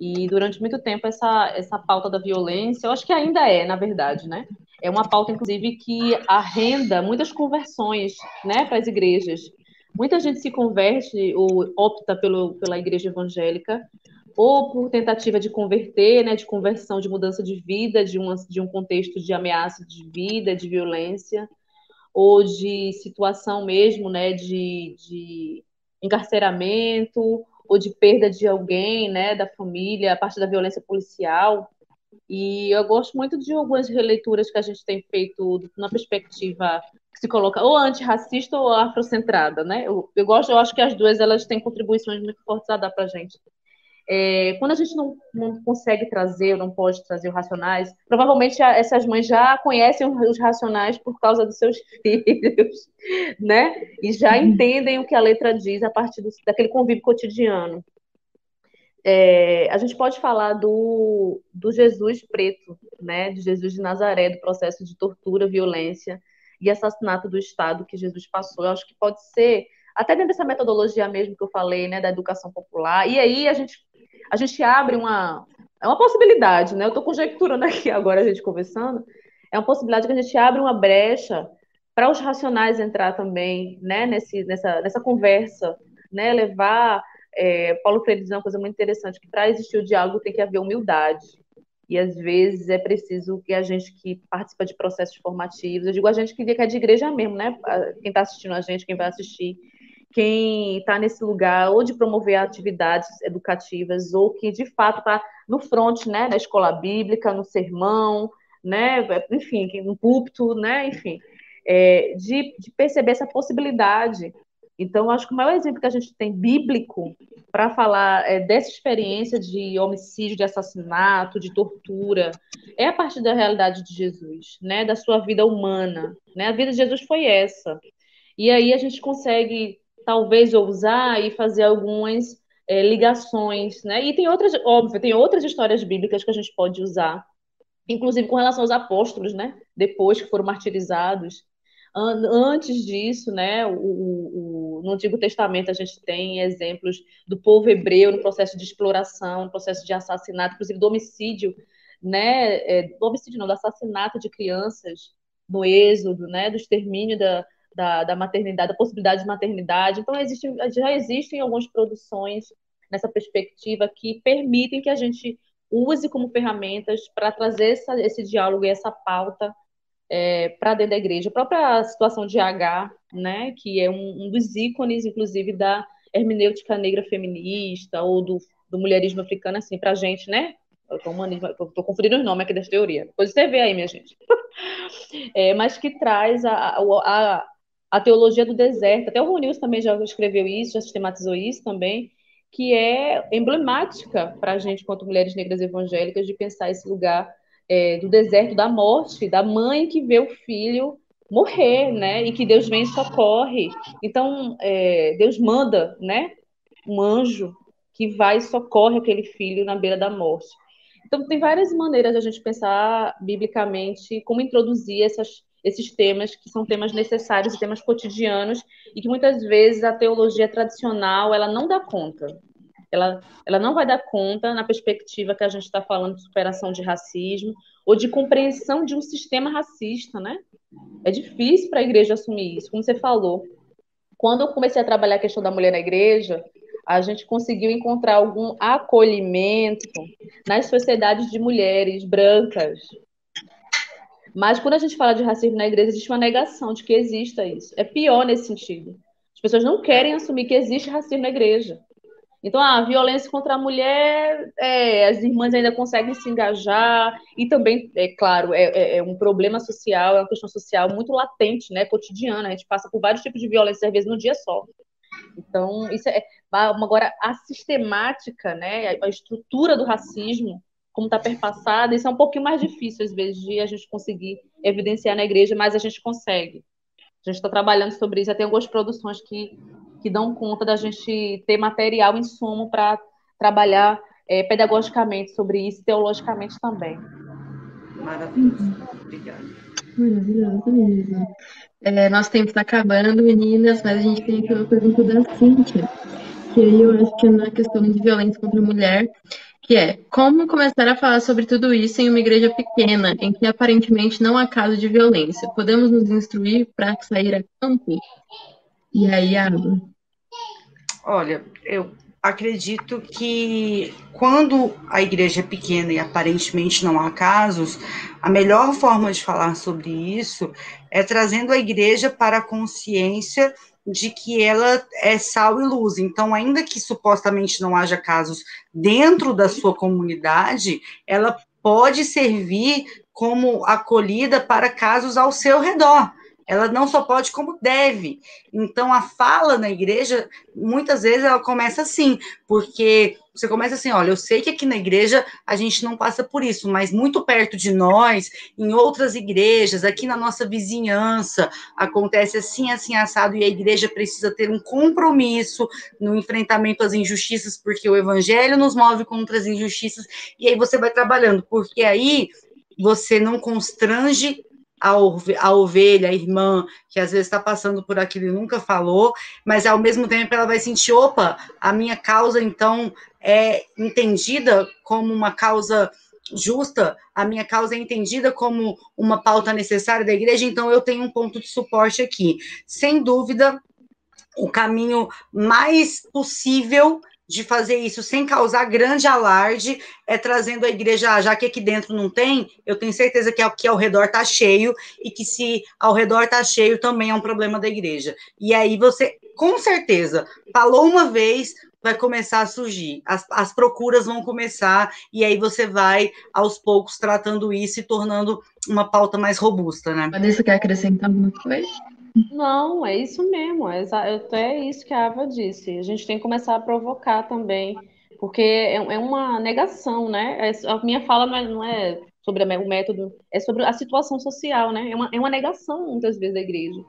E durante muito tempo essa, essa pauta da violência, eu acho que ainda é, na verdade, né? É uma pauta, inclusive, que arrenda muitas conversões, né, para as igrejas. Muita gente se converte ou opta pelo, pela igreja evangélica ou por tentativa de converter, né, de conversão, de mudança de vida, de, uma, de um contexto de ameaça de vida, de violência, ou de situação mesmo, né, de, de encarceramento ou de perda de alguém, né, da família, a partir da violência policial. E eu gosto muito de algumas releituras que a gente tem feito na perspectiva que se coloca ou antirracista ou afrocentrada, né? Eu, eu gosto, eu acho que as duas elas têm contribuições muito fortes a dar para a gente. É, quando a gente não, não consegue trazer, ou não pode trazer os racionais, provavelmente essas mães já conhecem os racionais por causa dos seus filhos, né? E já uhum. entendem o que a letra diz a partir do, daquele convívio cotidiano. É, a gente pode falar do, do Jesus preto, né? De Jesus de Nazaré, do processo de tortura, violência e assassinato do Estado que Jesus passou. Eu acho que pode ser até dentro dessa metodologia mesmo que eu falei, né, da educação popular. E aí a gente a gente abre uma. É uma possibilidade, né? Eu estou conjecturando aqui agora, a gente conversando. É uma possibilidade que a gente abre uma brecha para os racionais entrar também, né? Nesse, nessa, nessa conversa, né? Levar. É, Paulo Freire diz uma coisa muito interessante: que para existir o diálogo tem que haver humildade. E às vezes é preciso que a gente que participa de processos formativos, eu digo a gente que é de igreja mesmo, né? Quem está assistindo a gente, quem vai assistir, quem está nesse lugar ou de promover atividades educativas ou que de fato está no front, né, na escola bíblica, no sermão, né, enfim, no púlpito, né, enfim, é, de, de, perceber essa possibilidade. Então, acho que o maior exemplo que a gente tem bíblico para falar é, dessa experiência de homicídio, de assassinato, de tortura, é a partir da realidade de Jesus, né, da sua vida humana, né, a vida de Jesus foi essa. E aí a gente consegue talvez ousar e fazer algumas é, ligações, né? E tem outras, óbvio, tem outras histórias bíblicas que a gente pode usar, inclusive com relação aos apóstolos, né? Depois que foram martirizados. Antes disso, né, o, o, no Antigo Testamento a gente tem exemplos do povo hebreu no processo de exploração, no processo de assassinato, inclusive do homicídio, né, é, do homicídio não, do assassinato de crianças no Êxodo, né, do extermínio da, da, da maternidade, da possibilidade de maternidade. Então, existe, já existem algumas produções nessa perspectiva que permitem que a gente use como ferramentas para trazer essa, esse diálogo e essa pauta é, para dentro da igreja. A própria situação de H, né, que é um, um dos ícones, inclusive, da hermenêutica negra feminista ou do, do mulherismo africano, assim, para a gente, né? Estou confundindo os nomes aqui das teorias. Depois você vê aí, minha gente. É, mas que traz a, a, a, a teologia do deserto. Até o Ronils também já escreveu isso, já sistematizou isso também, que é emblemática para a gente, quanto mulheres negras evangélicas, de pensar esse lugar é, do deserto, da morte, da mãe que vê o filho morrer, né? E que Deus vem e socorre. Então, é, Deus manda, né? Um anjo que vai e socorre aquele filho na beira da morte. Então, tem várias maneiras de a gente pensar biblicamente como introduzir essas esses temas que são temas necessários e temas cotidianos e que muitas vezes a teologia tradicional ela não dá conta. Ela, ela não vai dar conta na perspectiva que a gente está falando de superação de racismo ou de compreensão de um sistema racista, né? É difícil para a igreja assumir isso, como você falou. Quando eu comecei a trabalhar a questão da mulher na igreja, a gente conseguiu encontrar algum acolhimento nas sociedades de mulheres brancas. Mas quando a gente fala de racismo na igreja, existe uma negação de que exista isso. É pior nesse sentido. As pessoas não querem assumir que existe racismo na igreja. Então, a violência contra a mulher, é, as irmãs ainda conseguem se engajar, e também, é claro, é, é, é, um problema social, é uma questão social muito latente, né, cotidiana, a gente passa por vários tipos de violência, às vezes, no dia só. Então, isso é, agora, a sistemática, né, a estrutura do racismo, como está perpassada, isso é um pouquinho mais difícil, às vezes, de a gente conseguir evidenciar na igreja, mas a gente consegue. A gente está trabalhando sobre isso, já tem algumas produções que que dão conta da gente ter material, insumo para trabalhar é, pedagogicamente sobre isso, teologicamente também. Maravilhoso. Obrigada. Maravilhoso mesmo. É, nosso tempo está acabando, meninas, mas a gente tem aqui uma pergunta da Cíntia, que aí eu acho que é na questão de violência contra a mulher, que é como começar a falar sobre tudo isso em uma igreja pequena, em que aparentemente não há caso de violência? Podemos nos instruir para sair a campo? E aí, Água? Olha, eu acredito que quando a igreja é pequena e aparentemente não há casos, a melhor forma de falar sobre isso é trazendo a igreja para a consciência de que ela é sal e luz. Então, ainda que supostamente não haja casos dentro da sua comunidade, ela pode servir como acolhida para casos ao seu redor ela não só pode, como deve. Então, a fala na igreja, muitas vezes, ela começa assim, porque você começa assim: olha, eu sei que aqui na igreja a gente não passa por isso, mas muito perto de nós, em outras igrejas, aqui na nossa vizinhança, acontece assim, assim, assado, e a igreja precisa ter um compromisso no enfrentamento às injustiças, porque o evangelho nos move contra as injustiças, e aí você vai trabalhando, porque aí você não constrange a, a ovelha, a irmã, que às vezes está passando por aquilo e nunca falou, mas ao mesmo tempo ela vai sentir, opa, a minha causa então é entendida como uma causa justa, a minha causa é entendida como uma pauta necessária da igreja, então eu tenho um ponto de suporte aqui. Sem dúvida, o caminho mais possível de fazer isso sem causar grande alarde, é trazendo a igreja, já que aqui dentro não tem, eu tenho certeza que aqui ao redor está cheio, e que se ao redor está cheio, também é um problema da igreja. E aí você, com certeza, falou uma vez, vai começar a surgir, as, as procuras vão começar, e aí você vai, aos poucos, tratando isso e tornando uma pauta mais robusta, né? Vanessa, quer acrescentar alguma coisa? Não, é isso mesmo. É até isso que a Ava disse. A gente tem que começar a provocar também, porque é, é uma negação, né? É, a minha fala não é sobre o método, é sobre a situação social, né? É uma, é uma negação, muitas vezes, da igreja.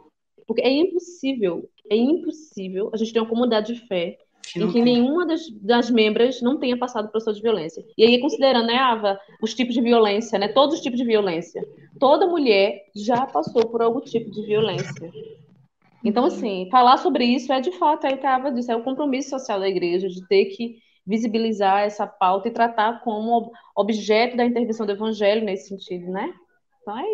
Porque é impossível, é impossível a gente ter uma comunidade de fé em que nenhuma das, das membras não tenha passado por de violência. E aí, considerando, né, Ava, os tipos de violência, né, todos os tipos de violência, toda mulher já passou por algum tipo de violência. Então, assim, falar sobre isso é de fato, é o que a Ava disse, é o compromisso social da igreja de ter que visibilizar essa pauta e tratar como objeto da intervenção do evangelho nesse sentido, né?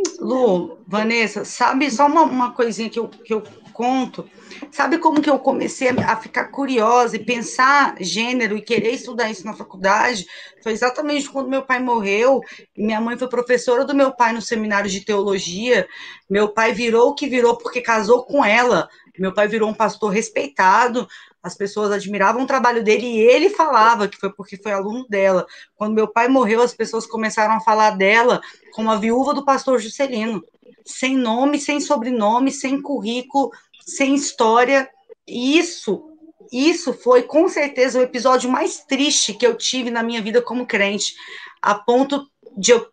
Isso. Lu, Vanessa, sabe só uma, uma coisinha que eu, que eu conto? Sabe como que eu comecei a ficar curiosa e pensar gênero e querer estudar isso na faculdade? Foi exatamente quando meu pai morreu. Minha mãe foi professora do meu pai no seminário de teologia. Meu pai virou o que virou porque casou com ela. Meu pai virou um pastor respeitado, as pessoas admiravam o trabalho dele e ele falava que foi porque foi aluno dela. Quando meu pai morreu, as pessoas começaram a falar dela como a viúva do pastor Juscelino, sem nome, sem sobrenome, sem currículo, sem história. E isso, isso foi com certeza o episódio mais triste que eu tive na minha vida como crente, a ponto de eu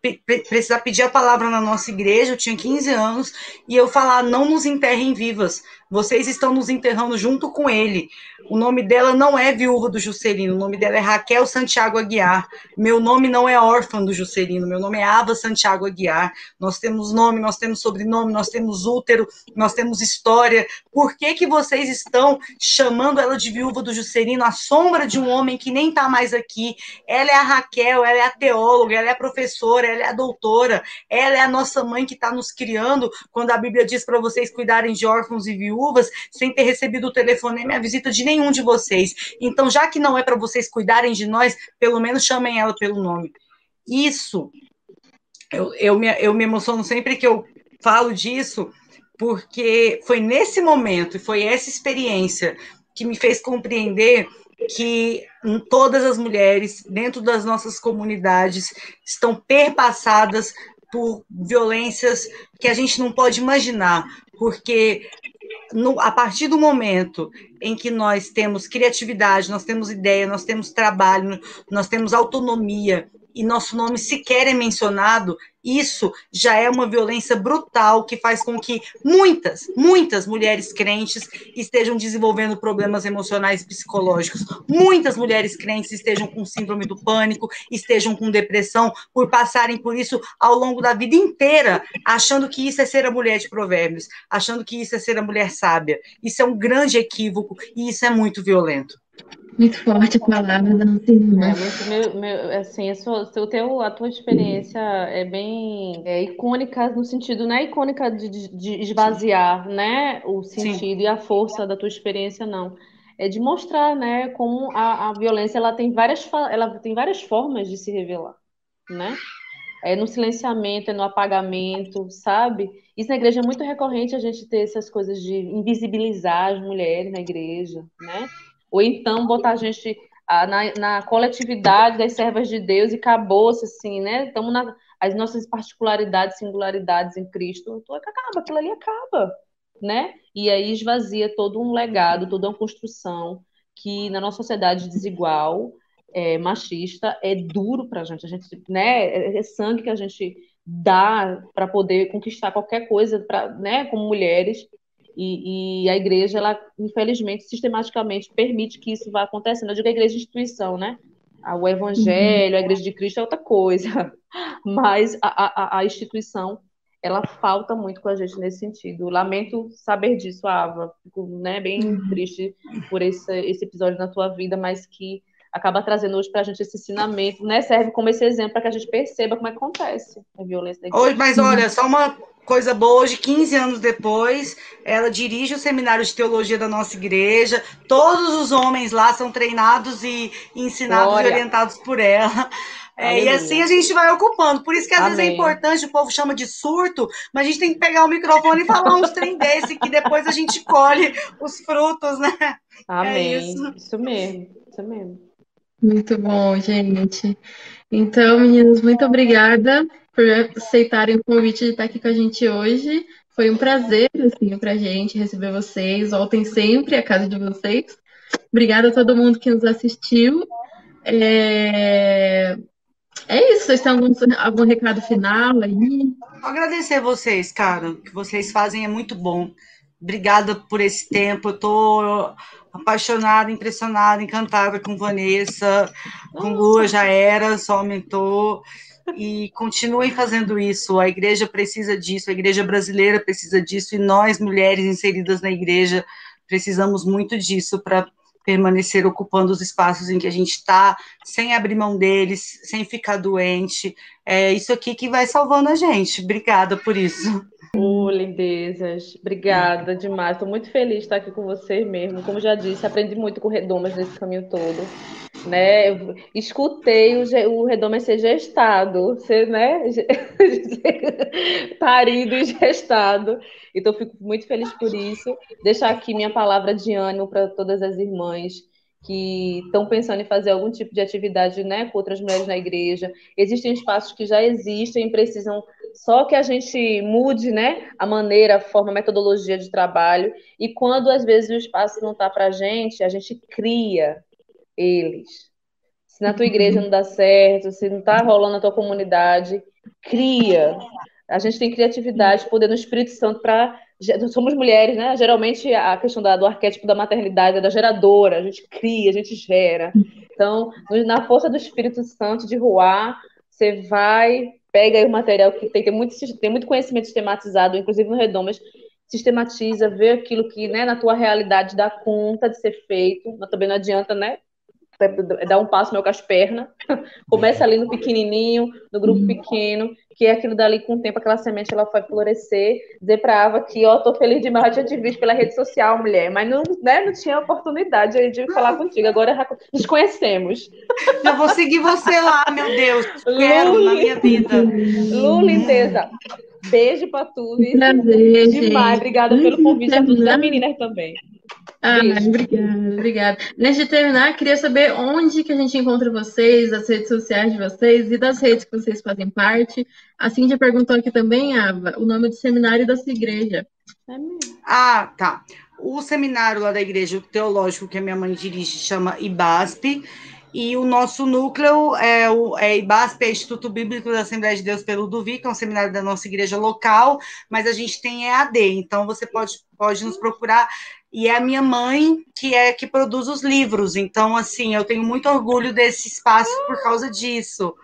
precisar pedir a palavra na nossa igreja, eu tinha 15 anos, e eu falar: não nos enterrem vivas, Vocês estão nos enterrando junto com ele. O nome dela não é Viúva do Juscelino, o nome dela é Raquel Santiago Aguiar. Meu nome não é órfã do Juscelino, meu nome é Ava Santiago Aguiar. Nós temos nome, nós temos sobrenome, nós temos útero, nós temos história. Por que, que vocês estão chamando ela de Viúva do Juscelino, a sombra de um homem que nem está mais aqui? Ela é a Raquel, ela é a teóloga, ela é a professora, ela é a doutora, ela é a nossa mãe que está nos criando quando a Bíblia diz para vocês cuidarem de órfãos e viúvas sem ter recebido o telefonema e a visita de nenhum de vocês. Então, já que não é para vocês cuidarem de nós, pelo menos chamem ela pelo nome. Isso, eu, eu, me, eu me emociono sempre que eu falo disso, porque foi nesse momento, e foi essa experiência que me fez compreender que todas as mulheres dentro das nossas comunidades estão perpassadas por violências que a gente não pode imaginar, porque no, a partir do momento em que nós temos criatividade, nós temos ideia, nós temos trabalho, nós temos autonomia e nosso nome sequer é mencionado, isso já é uma violência brutal que faz com que muitas, muitas mulheres crentes estejam desenvolvendo problemas emocionais e psicológicos. Muitas mulheres crentes estejam com síndrome do pânico, estejam com depressão, por passarem por isso ao longo da vida inteira, achando que isso é ser a mulher de provérbios, achando que isso é ser a mulher sábia. Isso é um grande equívoco e isso é muito violento. Muito forte a palavra da nossa irmã. É meu, meu, assim, a, sua, o teu, a tua experiência é bem é, icônica no sentido, não é icônica de, de esvaziar, né, o sentido Sim. e a força da tua experiência, não. É de mostrar, né, como a, a violência ela tem várias ela tem várias formas de se revelar, né? É no silenciamento, é no apagamento, sabe? Isso na igreja é muito recorrente a gente ter essas coisas de invisibilizar as mulheres na igreja, né? Ou então botar a gente ah, na, na, coletividade das servas de Deus e acabou-se, assim, né? Estamos nas as nossas particularidades, singularidades em Cristo, então acaba, aquilo ali acaba, né? E aí esvazia todo um legado, toda uma construção que na nossa sociedade desigual, é, machista, é duro para a gente, a gente, né? É, é sangue que a gente dá para poder conquistar qualquer coisa, para, né? Como mulheres e, e, a igreja, ela, infelizmente, sistematicamente permite que isso vá acontecendo. Eu digo a igreja instituição, né? O evangelho, a igreja de Cristo é outra coisa. Mas a, a, a instituição, ela falta muito com a gente nesse sentido. Lamento saber disso, Ava. Fico né, bem uhum. triste por esse, esse episódio na tua vida, mas que acaba trazendo hoje para a gente esse ensinamento, né? Serve como esse exemplo para que a gente perceba como é que acontece a violência da igreja. Hoje, mas olha, só uma coisa boa, hoje, 15 anos depois, ela dirige o seminário de teologia da nossa igreja. Todos os homens lá são treinados e ensinados Glória. e orientados por ela. É, e assim a gente vai ocupando. Por isso que às Amém. vezes é importante, o povo chama de surto, mas a gente tem que pegar o microfone e falar uns trem desse, que depois a gente colhe os frutos, né? É Amém. É isso. isso mesmo, isso mesmo. Muito bom, gente. Então, meninos, muito obrigada por aceitarem o convite de estar aqui com a gente hoje. Foi um prazer, assim, pra gente receber vocês. Voltem sempre à casa de vocês. Obrigada a todo mundo que nos assistiu. É, é isso, vocês têm algum, algum recado final aí? Agradecer vocês, cara. O que vocês fazem é muito bom. Obrigada por esse tempo. Eu tô apaixonada, impressionada, encantada com Vanessa, com Lua já era, só aumentou. E continuem fazendo isso. A igreja precisa disso, a igreja brasileira precisa disso, e nós, mulheres inseridas na igreja, precisamos muito disso para permanecer ocupando os espaços em que a gente está, sem abrir mão deles, sem ficar doente. É isso aqui que vai salvando a gente. Obrigada por isso. Oh, lindezas, obrigada demais. Estou muito feliz de estar aqui com vocês mesmo. Como já disse, aprendi muito com Redomas nesse caminho todo. Né? Escutei o, o Redomas ser gestado, ser né? parido e gestado. Então, fico muito feliz por isso. Deixar aqui minha palavra de ânimo para todas as irmãs que estão pensando em fazer algum tipo de atividade né, com outras mulheres na igreja. Existem espaços que já existem e precisam só que a gente mude né, a maneira, a forma, a metodologia de trabalho. E quando às vezes o espaço não está para a gente, a gente cria eles. Se na tua igreja não dá certo, se não está rolando na tua comunidade, cria. A gente tem criatividade, poder no Espírito Santo para somos mulheres, né? Geralmente a questão do arquétipo da maternidade é da geradora, a gente cria, a gente gera. Então, na força do Espírito Santo de Ruá, você vai, pega aí o material que tem, tem muito, tem muito conhecimento sistematizado, inclusive no Redomas, sistematiza, vê aquilo que né, na tua realidade dá conta de ser feito, mas também não adianta, né? Dar um passo meio com as pernas. Começa ali no pequenininho, no grupo uhum. pequeno, que é aquilo dali com o tempo, aquela semente ela vai florescer. Dizer pra Ava que, ó, tô feliz demais, já tinha te visto pela rede social, mulher, mas não, né, não tinha oportunidade aí de falar contigo. Agora já nos conhecemos. Eu vou seguir você lá, meu Deus. Quero na minha vida. Lu, lindeza. Beijo pra tu. Prazer, Demais. Gente. Obrigada pelo convite. A todas as meninas também. Ah, obrigada, obrigada. Antes de terminar, queria saber onde que a gente encontra vocês, as redes sociais de vocês e das redes que vocês fazem parte. A Cintia perguntou aqui também, Ava, o nome do seminário da sua igreja. Ah, tá. O seminário lá da igreja teológico que a minha mãe dirige chama IBASP. E o nosso núcleo é o é IBASP, é Instituto Bíblico da Assembleia de Deus pelo Duvi, que é um seminário da nossa igreja local, mas a gente tem EAD, então você pode, pode nos procurar. E é a minha mãe que é que produz os livros, então, assim, eu tenho muito orgulho desse espaço por causa disso.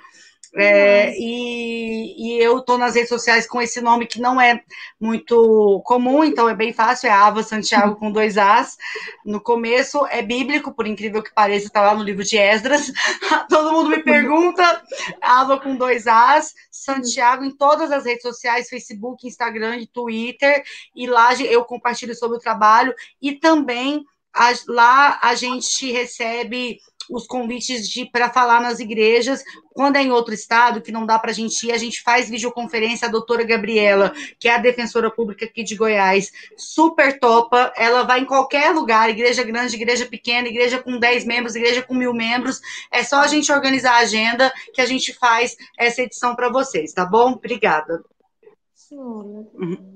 É, e, e, eu estou nas redes sociais com esse nome que não é muito comum, então é bem fácil, é Ava Santiago com dois As. No começo é bíblico, por incrível que pareça, está lá no livro de Esdras. Todo mundo me pergunta, Ava com dois As, Santiago em todas as redes sociais, Facebook, Instagram e Twitter, e lá eu compartilho sobre o trabalho, e também a, lá a gente recebe os convites de para falar nas igrejas. Quando é em outro estado, que não dá para a gente ir, a gente faz videoconferência. A doutora Gabriela, que é a defensora pública aqui de Goiás, super topa. Ela vai em qualquer lugar, igreja grande, igreja pequena, igreja com 10 membros, igreja com mil membros. É só a gente organizar a agenda que a gente faz essa edição para vocês, tá bom? Obrigada.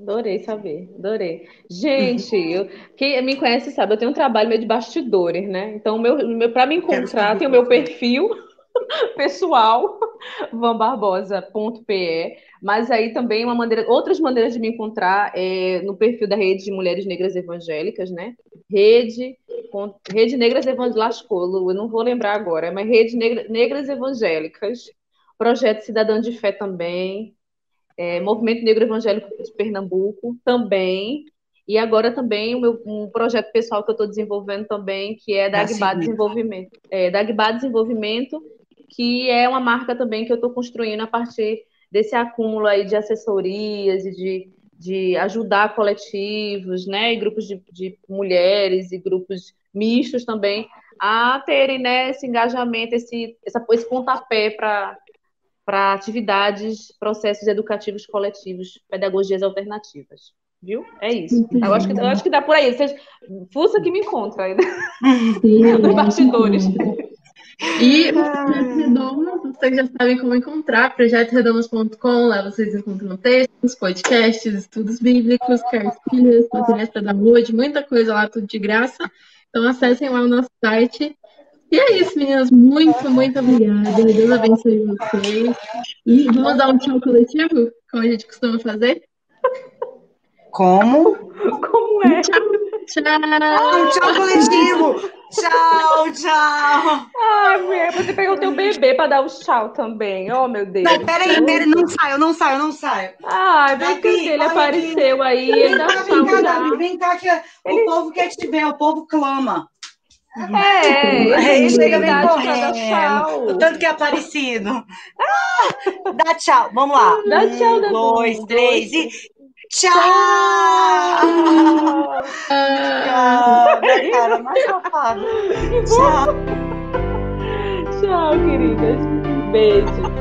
Adorei saber, adorei. Gente, eu, quem me conhece sabe, eu tenho um trabalho meio de bastidores, né? Então, meu, meu, para me encontrar, tem o meu perfil pessoal, vanbarbosa.pe, mas aí também uma maneira, outras maneiras de me encontrar é no perfil da Rede de Mulheres Negras Evangélicas, né? Rede, Rede Negras Evangélicas, eu não vou lembrar agora, mas Rede Negra, Negras Evangélicas, Projeto Cidadão de Fé também, é, Movimento Negro Evangélico de Pernambuco também, e agora também meu, um projeto pessoal que eu estou desenvolvendo também, que é Dagba Desenvolvimento. É, Dagba Desenvolvimento, que é uma marca também que eu estou construindo a partir desse acúmulo aí de assessorias e de, de ajudar coletivos, né, e grupos de, de mulheres e grupos mistos também a terem né, esse engajamento, esse, essa, esse pontapé para para atividades, processos educativos coletivos, pedagogias alternativas. Viu? É isso. Eu acho que, eu acho que dá por aí. Vocês, fuça que me encontra aí, né? nos bastidores. E o Projeto Redomas, vocês já sabem como encontrar, projetoredomas.com, lá vocês encontram textos, podcasts, estudos bíblicos, cartilhas, materiais para download, muita coisa lá, tudo de graça. Então acessem lá o nosso site e é isso, meninas. Muito, muito obrigada. Deus abençoe vocês. E vamos dar um tchau coletivo, como a gente costuma fazer? Como? Como é? Tchau, tchau. tchau coletivo. Tchau, tchau. Ai, mulher, você pegou o teu bebê para dar o tchau também. Oh, meu Deus. Não, peraí, peraí, não saio, não saio, não saio. Ai, vem que ele apareceu aí. Ele dá tchau vem cá, vem cá, que ele... o povo quer te ver, o povo clama. É, ele chega bem correndo. O tanto que é aparecido. Ah, dá tchau, vamos lá. Dá tchau, um, dois, dois, três e. Tchau! Tchau! Minha cara mais safada. Tchau. Tchau, queridas. Beijo.